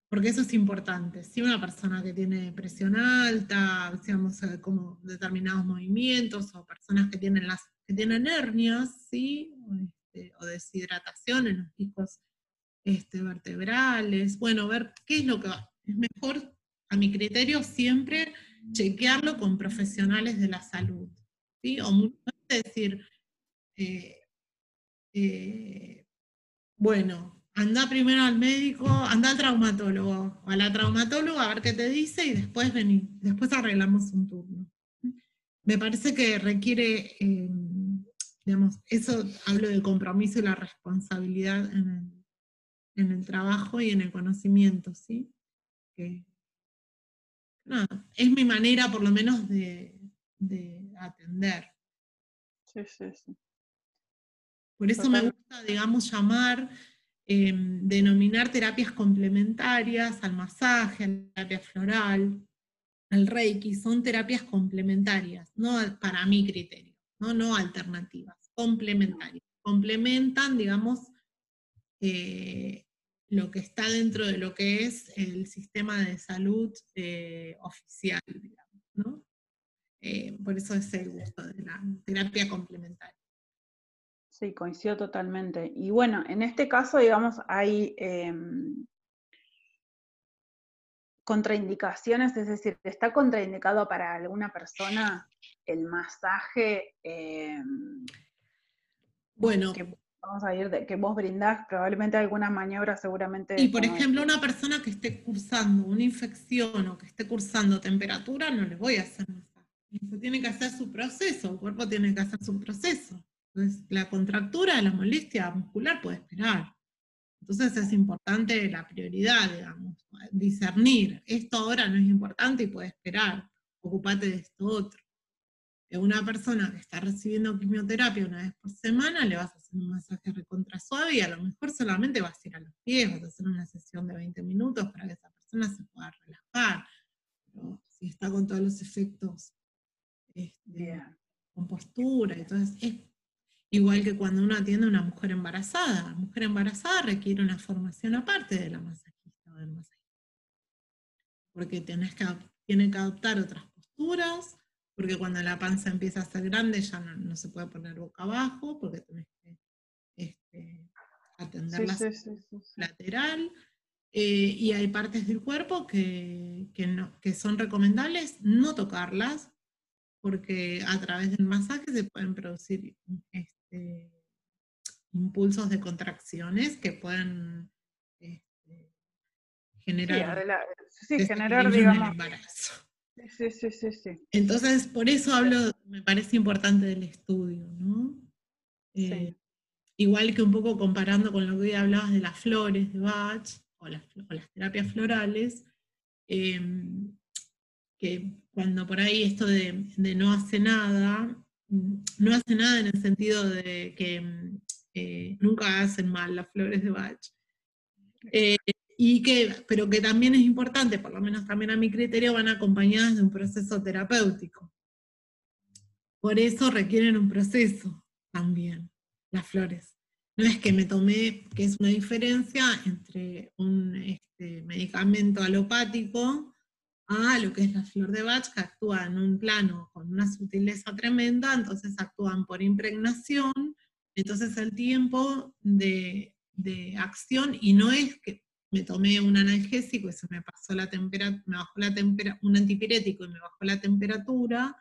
porque eso es importante. Si una persona que tiene presión alta, digamos, eh, como determinados movimientos, o personas que tienen, las, que tienen hernias, ¿sí? Este, o deshidratación en los discos este, vertebrales, bueno, ver qué es lo que va. Es mejor a mi criterio, siempre chequearlo con profesionales de la salud. ¿sí? O veces decir, eh, eh, bueno, anda primero al médico, anda al traumatólogo o a la traumatóloga a ver qué te dice y después vení, después arreglamos un turno. Me parece que requiere, eh, digamos, eso hablo de compromiso y la responsabilidad en el, en el trabajo y en el conocimiento, ¿sí? Que, es mi manera por lo menos de, atender. Sí, sí, sí. Por eso me gusta, digamos, llamar, em, denominar terapias complementarias al masaje, a la terapia floral, al reiki, son terapias complementarias, no para mi criterio, no, no alternativas, complementarias. Complementan, digamos, eh, lo que está dentro de lo que es el sistema de salud eh, oficial, digamos, ¿no? Eh, por eso es el gusto de la terapia complementaria. Sí, coincido totalmente. Y bueno, en este caso, digamos, hay em, contraindicaciones, es decir, ¿está contraindicado para alguna persona el masaje? Bueno, vamos a ir, de, que vos brindás probablemente algunas maniobras seguramente. Y por ejemplo, una persona que esté cursando una infección o que esté cursando temperatura, no le voy a hacer masaje. tiene que hacer su proceso, el cuerpo tiene que hacer su proceso. Entonces, la contractura, la molestia muscular puede esperar. Entonces es importante la prioridad, digamos, discernir. Esto ahora no es importante y puede esperar. Ocupate de esto otro una persona que está recibiendo quimioterapia una vez por semana, le vas a hacer un masaje recontra suave y a lo mejor solamente vas a ir a los pies, vas a hacer una sesión de 20 minutos para que esa persona se pueda relajar. Pero si está con todos los efectos este, con postura, entonces es igual que cuando uno atiende a una mujer embarazada. La mujer embarazada requiere una formación aparte de la masajista o del masajista. Porque tienes que, tiene que adoptar otras posturas, porque cuando la panza empieza a ser grande ya no, se puede poner boca abajo, porque tenés que este, atender la lateral. Eh, y hay partes del cuerpo que, que, son recomendables no tocarlas, porque a través del masaje se pueden producir este, impulsos de contracciones que pueden este, generar, sí, generar digamos, embarazo. Sí, sí, sí, sí. Entonces, por eso hablo, me parece importante del estudio, ¿no? Eh, igual que un poco comparando con lo que hoy hablabas de las flores de Bach o las, terapias florales, em, que cuando por ahí esto de, no hace nada, no hace nada en el sentido de que eh, nunca hacen mal las flores de Bach. Eh, y que, pero que también es importante, por lo menos también a mi criterio, van acompañadas de un proceso terapéutico. Por eso requieren un proceso también, las flores. No es que me tomé, que es una diferencia entre un este, medicamento alopático a lo que es la flor de Bach, que actúa en un plano con una sutileza tremenda, entonces actúan por impregnación, entonces el tiempo de, de acción, y no es que me tomé un analgésico y se me pasó la temperatura, me bajó la temperatura, un antipirético y me bajó la temperatura.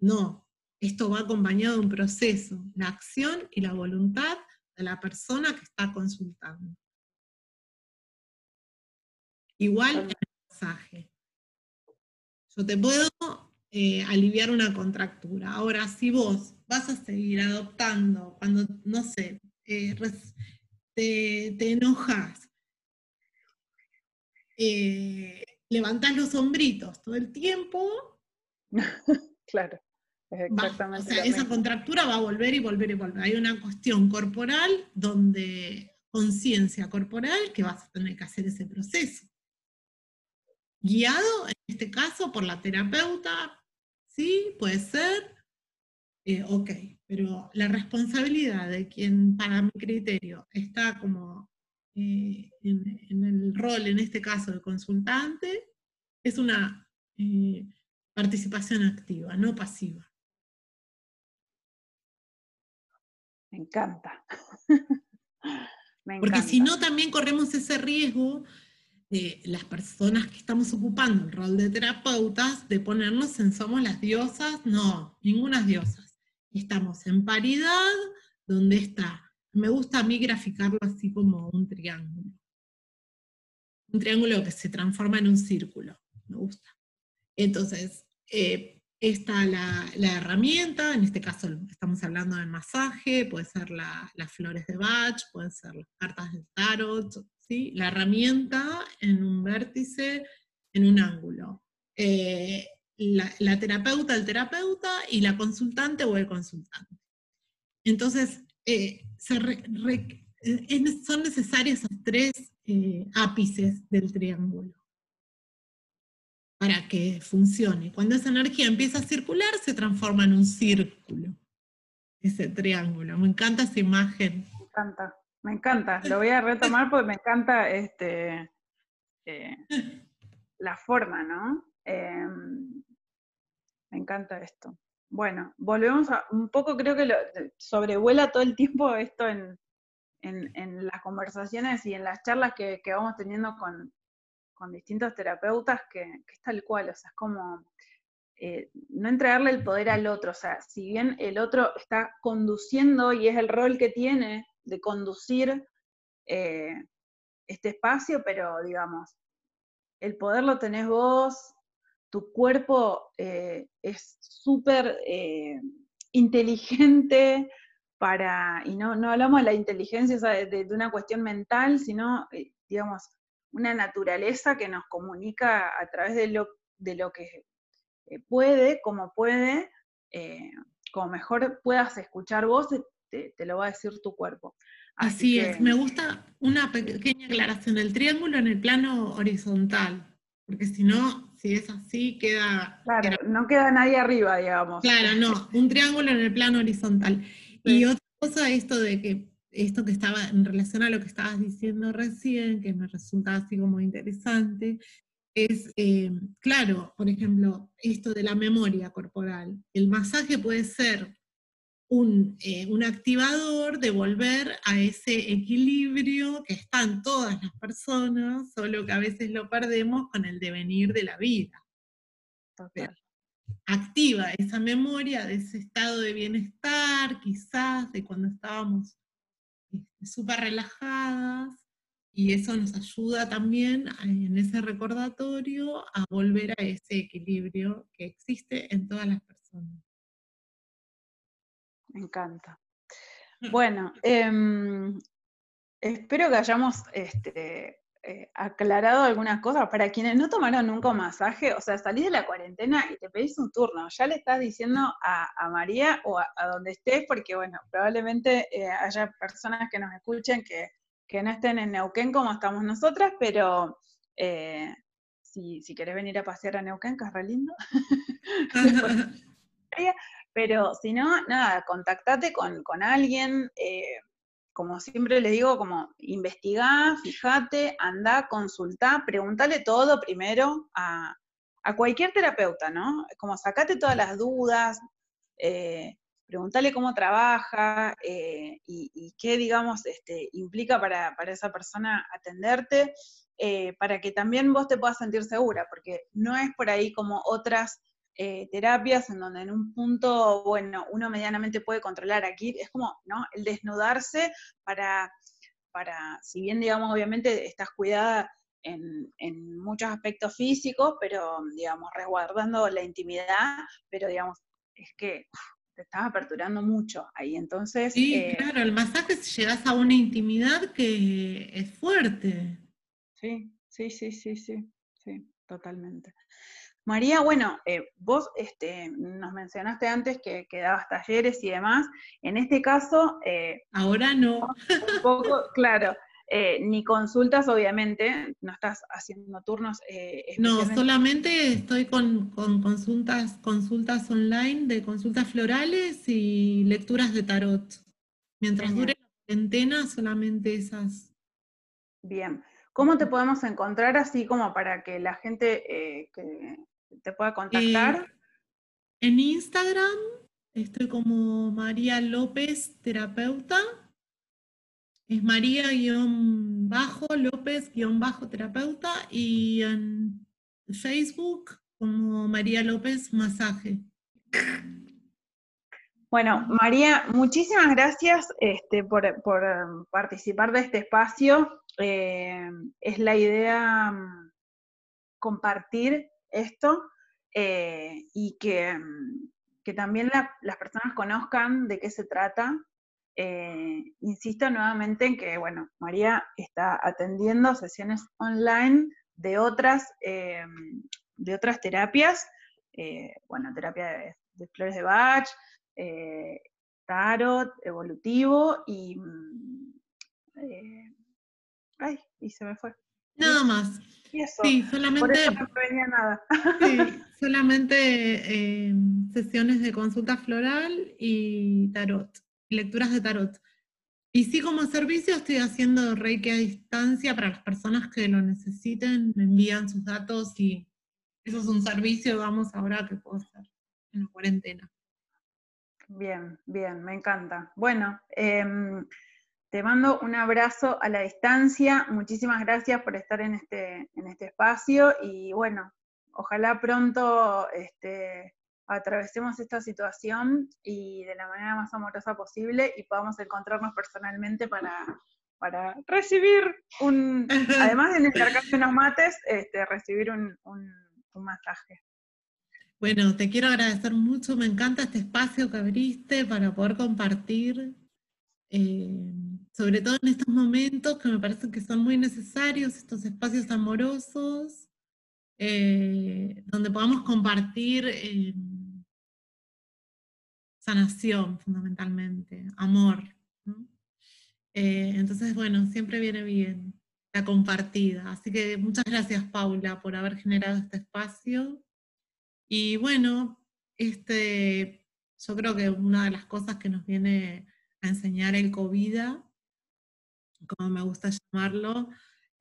No, esto va acompañado de un proceso, la acción y la voluntad de la persona que está consultando. Igual en el masaje. Yo te puedo eh, aliviar una contractura. Ahora, si vos vas a seguir adoptando, cuando, no sé, eh, te, te enojas, eh, levantás los hombritos todo el tiempo. <laughs> claro, exactamente. o sea, esa contractura va a volver y volver y volver. Hay una cuestión corporal donde conciencia corporal que vas a tener que hacer ese proceso. Guiado, en este caso, por la terapeuta, sí, puede ser, eh, ok, pero la responsabilidad de quien, para mi criterio, está como eh, en, el rol, en este caso, de consultante, es una eh, participación activa, no pasiva. Me encanta. <laughs> Porque si no, también corremos ese riesgo de las personas que estamos ocupando el rol de terapeutas de ponernos en somos las diosas. No, ninguna diosas. Estamos en paridad donde está me gusta a mí graficarlo así como un triángulo. Un triángulo que se transforma en un círculo. Me gusta. Entonces, eh, está la, herramienta, en este caso estamos hablando del masaje, puede ser las flores de Bach, pueden ser las cartas del tarot, ¿sí? la herramienta en un vértice, en un ángulo. Eh, la, terapeuta, el terapeuta y la consultante o el consultante. Entonces, eh, son necesarios esos tres eh, ápices del triángulo para que funcione. Cuando esa energía empieza a circular, se transforma en un círculo, ese triángulo. Me encanta esa imagen. Me encanta, me encanta. Lo voy a <laughs> retomar porque me encanta este, eh, la forma, ¿no? Em, me encanta esto. Bueno, volvemos a un poco, creo que lo, sobrevuela todo el tiempo esto en, las conversaciones y en las charlas que, vamos teniendo con, distintos terapeutas, que, es tal cual, o sea, es como eh, no entregarle el poder al otro, o sea, si bien el otro está conduciendo y es el rol que tiene de conducir eh, este espacio, pero digamos, el poder lo tenés vos, tu cuerpo eh, es súper eh, inteligente para, y no, no hablamos de la inteligencia de, una cuestión mental, sino, eh, digamos, una naturaleza que nos comunica a través de lo, de lo que puede, como puede, como mejor puedas escuchar vos, te, lo va a decir tu cuerpo. Así, es, me gusta una pequeña aclaración, el triángulo en el plano horizontal, porque si no, si es así, queda... Claro, no queda nadie arriba, digamos. Claro, no, un triángulo en el plano horizontal. Y otra cosa, esto de que, esto que estaba en relación a lo que estabas diciendo recién, que me resulta así como interesante, es, eh, claro, por ejemplo, esto de la memoria corporal. El masaje puede ser un, eh, un, activador de volver a ese equilibrio que está en todas las personas, solo que a veces lo perdemos con el devenir de la vida. Activa esa memoria de ese estado de bienestar, quizás, de cuando estábamos este, súper relajadas, y eso nos ayuda también en ese recordatorio a volver a ese equilibrio que existe en todas las personas. Me encanta. Bueno, em, espero que hayamos este, eh, aclarado algunas cosas. Para quienes no tomaron nunca un masaje, o sea, salís de la cuarentena y te pedís un turno, ya le estás diciendo a, María o a, donde estés, porque bueno, probablemente eh, haya personas que nos escuchen que que no estén en Neuquén como estamos nosotras, pero eh, si, si, querés venir a pasear a Neuquén, que es re lindo. <laughs> <laughs> pero si no, nada, contactate con, alguien. Eh, como siempre les digo, como investigá, fíjate, anda, consultá, pregúntale todo primero a, cualquier terapeuta, ¿no? Como sacate todas las dudas, eh, preguntarle cómo trabaja eh, y, qué, digamos, este, implica para, esa persona atenderte, eh, para que también vos te puedas sentir segura, porque no es por ahí como otras eh, terapias en donde en un punto, bueno, uno medianamente puede controlar aquí, es como, ¿no? El desnudarse para, para si bien, digamos, obviamente estás cuidada en, en, muchos aspectos físicos, pero, digamos, resguardando la intimidad, pero, digamos, es que estás aperturando mucho ahí. Entonces. Sí, eh, claro, el masaje llegas a una intimidad que es fuerte. Sí, sí, sí, sí, sí, sí, totalmente. María, bueno, eh, vos este, nos mencionaste antes que, que, dabas talleres y demás. En este caso. Eh, Ahora no. Un poco, claro. Eh, ni consultas, obviamente, no estás haciendo turnos. No, solamente estoy con, consultas, consultas online de consultas florales y lecturas de tarot. Mientras dure la cuarentena, solamente esas. Bien. ¿Cómo te podemos encontrar así como para que la gente eh, que te pueda contactar? en Instagram estoy como María López Terapeuta es María-López-terapeuta y en Facebook como María López Masaje. Bueno, María, muchísimas gracias este, por, um, participar de este espacio. Eh, es la idea um, compartir esto eh, y que, um, que también las personas conozcan de qué se trata, eh, insisto nuevamente en que, bueno, María está atendiendo sesiones online de otras, de otras terapias, bueno, terapia de, flores de Bach, tarot, evolutivo y... Mm, ay, y se me fue. Nada más. Sí, solamente. no venía nada. sí, <laughs> solamente sesiones de consulta floral y tarot lecturas de tarot. Y sí, como servicio estoy haciendo Reiki a distancia para las personas que lo necesiten, me envían sus datos y eso es un servicio, vamos, ahora que puedo hacer en la cuarentena. Bien, bien, me encanta. Bueno, em, te mando un abrazo a la distancia, muchísimas gracias por estar en este, en este espacio y bueno, ojalá pronto este, atravesemos esta situación y de la manera más amorosa posible y podamos encontrarnos personalmente para, para recibir un, <laughs> además de intercambio unos mates, este, recibir un, masaje. Bueno, te quiero agradecer mucho, me encanta este espacio que abriste para poder compartir, eh, sobre todo en estos momentos que me parecen que son muy necesarios, estos espacios amorosos, eh, donde podamos compartir eh, sanación fundamentalmente, amor. Eh, entonces, bueno, siempre viene bien la compartida. Así que muchas gracias, Paula, por haber generado este espacio. Y bueno, este, yo creo que una de las cosas que nos viene a enseñar el COVID, como me gusta llamarlo,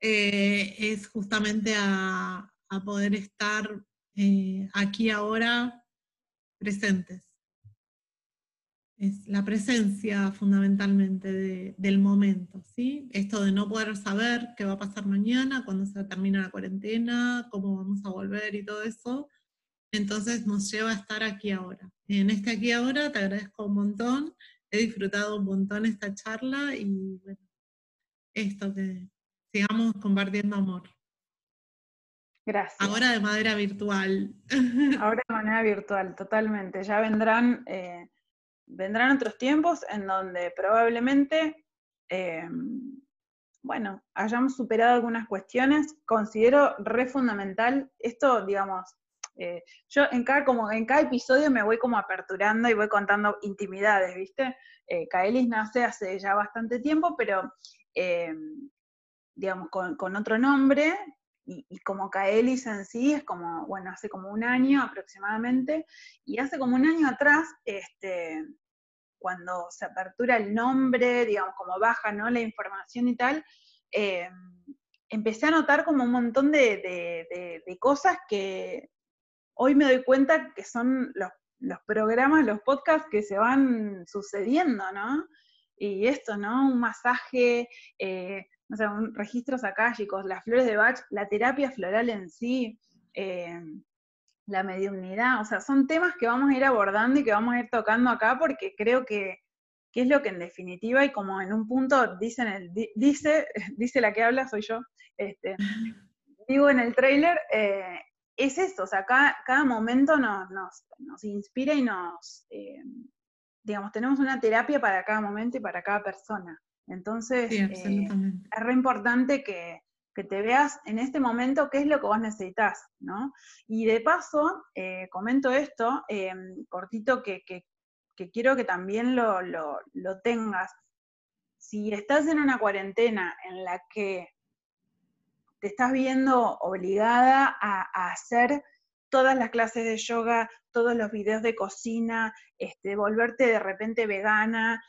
eh, es justamente a, poder estar eh, aquí ahora presentes es la presencia fundamentalmente del momento, ¿sí? Esto de no poder saber qué va a pasar mañana, cuando se termina la cuarentena, cómo vamos a volver y todo eso, entonces nos lleva a estar aquí ahora. En este aquí ahora te agradezco un montón, he disfrutado un montón esta charla y bueno, esto que sigamos compartiendo amor. Gracias. Ahora de manera virtual. <laughs> Ahora de manera virtual, totalmente. Ya vendrán... Eh, vendrán otros tiempos en donde probablemente, eh, bueno, hayamos superado algunas cuestiones. Considero re fundamental esto, digamos, eh, yo en cada, como en cada episodio me voy como aperturando y voy contando intimidades, ¿viste? Eh, Kaelis nace hace ya bastante tiempo, pero eh, digamos con, otro nombre, y, como Kaelis en sí es como, bueno, hace como un año aproximadamente, y hace como un año atrás, este, cuando se apertura el nombre, digamos, como baja ¿no? la información y tal, eh, empecé a notar como un montón de, cosas que hoy me doy cuenta que son los, programas, los podcasts que se van sucediendo, ¿no? Y esto, ¿no? Un masaje, eh, no sé, un, registros chicos, las flores de Bach, la terapia floral en sí, eh, la mediunidad, o sea, son temas que vamos a ir abordando y que vamos a ir tocando acá porque creo que, es lo que en definitiva y como en un punto dicen el, dice, <laughs> dice la que habla, soy yo, este, <laughs> digo en el trailer, eh, es esto, o sea, cada, cada momento nos, nos, inspira y nos, eh, digamos, tenemos una terapia para cada momento y para cada persona. Entonces, eh, es re importante que, te veas en este momento qué es lo que vos necesitas, ¿no? Y de paso, eh, comento esto, eh, cortito, que, quiero que también lo, tengas. Si estás en una cuarentena en la que te estás viendo obligada a, hacer todas las clases de yoga, todos los videos de cocina, este, volverte de repente vegana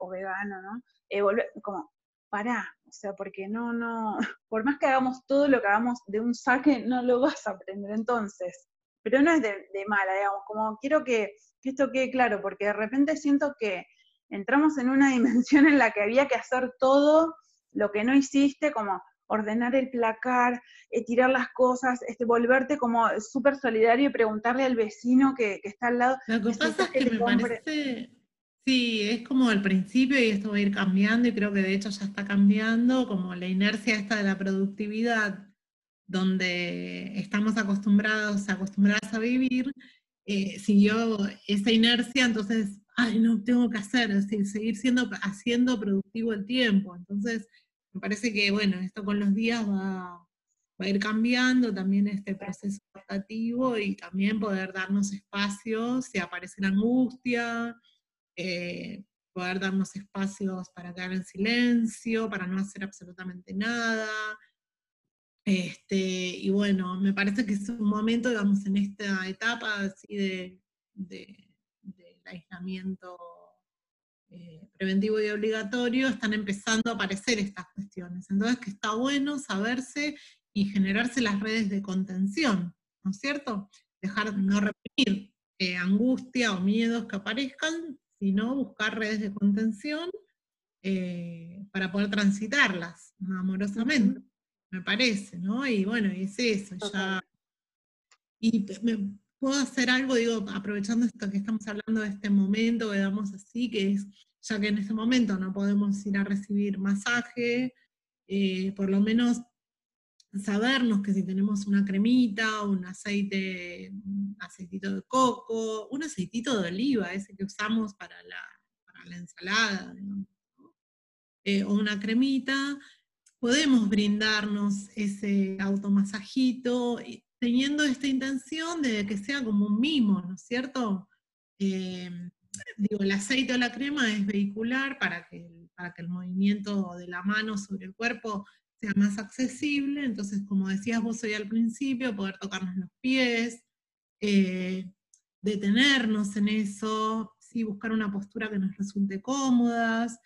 o vegano, ¿no? Eh, como, pará, o sea, porque no, no, <laughs> por más que hagamos todo lo que hagamos de un saque, no lo vas a aprender entonces. Pero no es de, mala, digamos, como quiero que, esto quede claro, porque de repente siento que entramos en una <laughs> dimensión en la que había que hacer todo lo que no hiciste, como ordenar el placar, eh, tirar las cosas, este, volverte como súper solidario y preguntarle al vecino que, está al lado. Lo que pasa es que, me parece Sí, es como el principio y esto va a ir cambiando y creo que de hecho ya está cambiando, como la inercia esta de la productividad, donde estamos acostumbrados, acostumbradas a vivir, eh, siguió esa inercia, entonces, ay, no, tengo que hacer, es decir, seguir siendo, haciendo productivo el tiempo. Entonces, me parece que, bueno, esto con los días va, a ir cambiando también este proceso adaptativo y también poder darnos espacios si aparece la angustia, eh, poder darnos espacios para quedar en silencio, para no hacer absolutamente nada. Este, y bueno, me parece que es un momento, digamos, en esta etapa así de, del aislamiento eh, preventivo y obligatorio, están empezando a aparecer estas cuestiones. Entonces, que está bueno saberse y generarse las redes de contención, ¿no es cierto? Dejar, no reprimir eh, angustia o miedos que aparezcan, sino buscar redes de contención eh, para poder transitarlas amorosamente, me parece, ¿no? Y bueno, es eso, ya. Y me, puedo hacer algo, digo, aprovechando esto que estamos hablando de este momento, veamos así, que es, ya que en este momento no podemos ir a recibir masaje, eh, por lo menos sabernos que si tenemos una cremita, un aceite, un aceitito de coco, un aceitito de oliva, ese que usamos para la, ensalada, eh, o una cremita, podemos brindarnos ese automasajito teniendo esta intención de que sea como un mimo, ¿no es cierto? Eh, digo, el aceite o la crema es vehicular para que, para que el movimiento de la mano sobre el cuerpo sea más accesible. Entonces, como decías vos hoy al principio, poder tocarnos los pies, eh, detenernos en eso, ¿sí? buscar una postura que nos resulte cómodas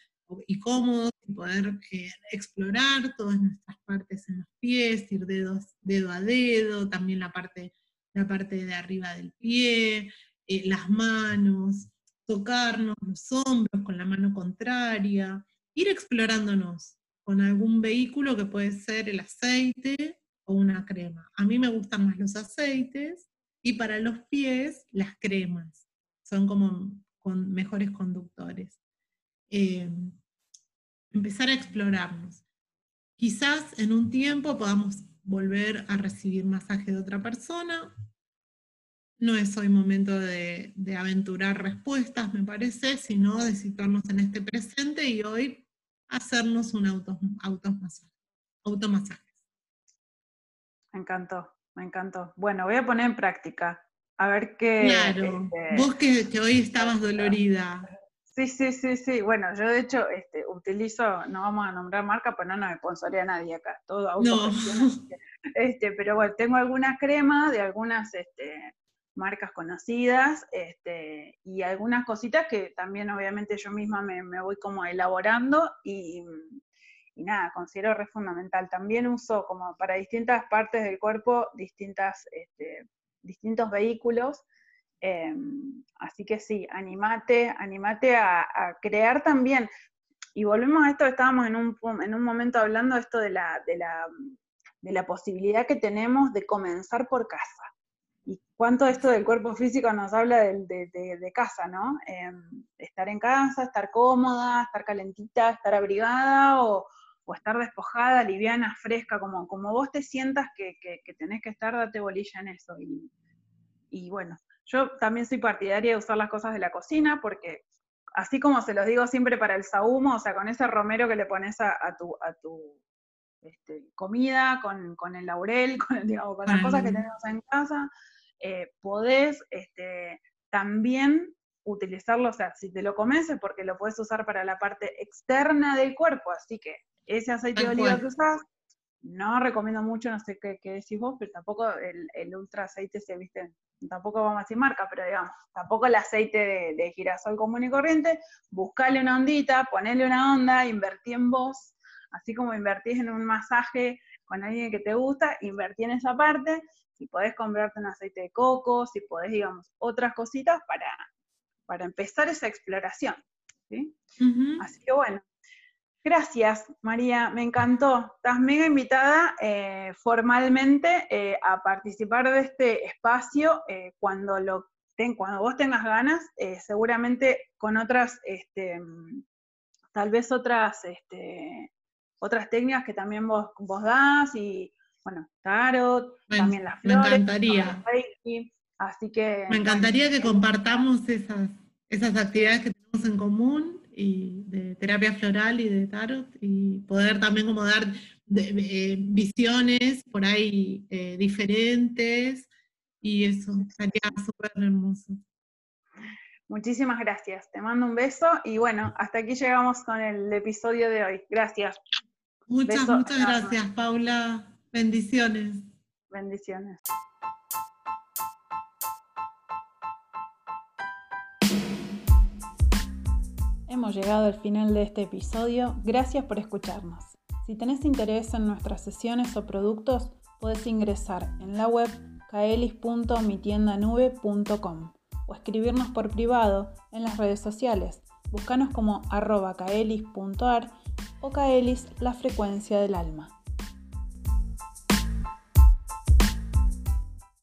y cómodos poder eh, explorar todas nuestras partes en los pies, ir dedo a dedo, también la parte, la parte de arriba del pie, eh, las manos, tocarnos los hombros con la mano contraria, ir explorándonos con algún vehículo que puede ser el aceite o una crema. A mí me gustan más los aceites y para los pies las cremas. Son como con mejores conductores. Eh, empezar a explorarnos. Quizás en un tiempo podamos volver a recibir masaje de otra persona. No es hoy momento de, aventurar respuestas, me parece, sino de situarnos en este presente y hoy hacernos un auto, automasaje. Me encantó, me encantó. Bueno, voy a poner en práctica. A ver qué. Claro, este, vos que, que, hoy estabas <laughs> dolorida. Sí, sí, sí, sí. Bueno, yo de hecho este, utilizo, no vamos a nombrar marca, pues no nos sponsoría nadie acá, todo auto. No. <laughs> Este, pero bueno, tengo algunas cremas de algunas este, marcas conocidas este, y algunas cositas que también obviamente yo misma me, me voy como elaborando y, y nada, considero re fundamental. También uso como para distintas partes del cuerpo distintas, este, distintos vehículos. Em, así que sí, animate, animate a, crear también. Y volvemos a esto, estábamos en un, en un momento hablando de esto de la, de, la, de la posibilidad que tenemos de comenzar por casa. Y cuánto esto del cuerpo físico nos habla de, casa, ¿no? Em, estar en casa, estar cómoda, estar calentita, estar abrigada o, estar despojada, liviana, fresca, como, como vos te sientas que, tenés que estar, date bolilla en eso. Y, bueno, yo también soy partidaria de usar las cosas de la cocina porque así como se los digo siempre para el sahumo, o sea, con ese romero que le pones a, tu, a tu este, comida, con, el laurel, <laughs> con, digamos, con las cosas que tenemos en casa, eh, podés este, también utilizarlo, o sea, si te lo comes es porque lo puedes usar para la parte externa del cuerpo, así que ese aceite de oliva que usás, no recomiendo mucho, no sé qué, decís vos, pero tampoco el, ultra aceite se viste, tampoco vamos a decir marca, pero digamos, tampoco el aceite de, girasol común y corriente, buscale una ondita, ponele una onda, invertí en vos, así como invertís en un masaje con alguien que te gusta, invertí en esa parte, si podés comprarte un aceite de coco, si podés, digamos, otras cositas para, para empezar esa exploración. Así que bueno, Gracias, María, me encantó. Estás mega invitada eh, formalmente eh, a participar de este espacio eh, cuando, lo cuando vos tengas ganas, seguramente con otras, este, tal vez otras, este, otras técnicas que también vos, vos das y, bueno, tarot, también las flores. Me encantaría. así que... Me encantaría que compartamos esas, esas actividades que tenemos en común y de terapia floral y de tarot y poder también como dar eh, visiones por ahí eh, diferentes y eso sería súper hermoso. Muchísimas gracias, te mando un beso y bueno, hasta aquí llegamos con el episodio de hoy. Gracias. Muchas, muchas gracias, Paula. Bendiciones. Bendiciones. Hemos llegado al final de este episodio. Gracias por escucharnos. Si tenés interés en nuestras sesiones o productos, puedes ingresar en la web kaelis.mitiendanube.com o escribirnos por privado en las redes sociales. Búscanos como arroba kaelis.ar o kaelis la frecuencia del alma.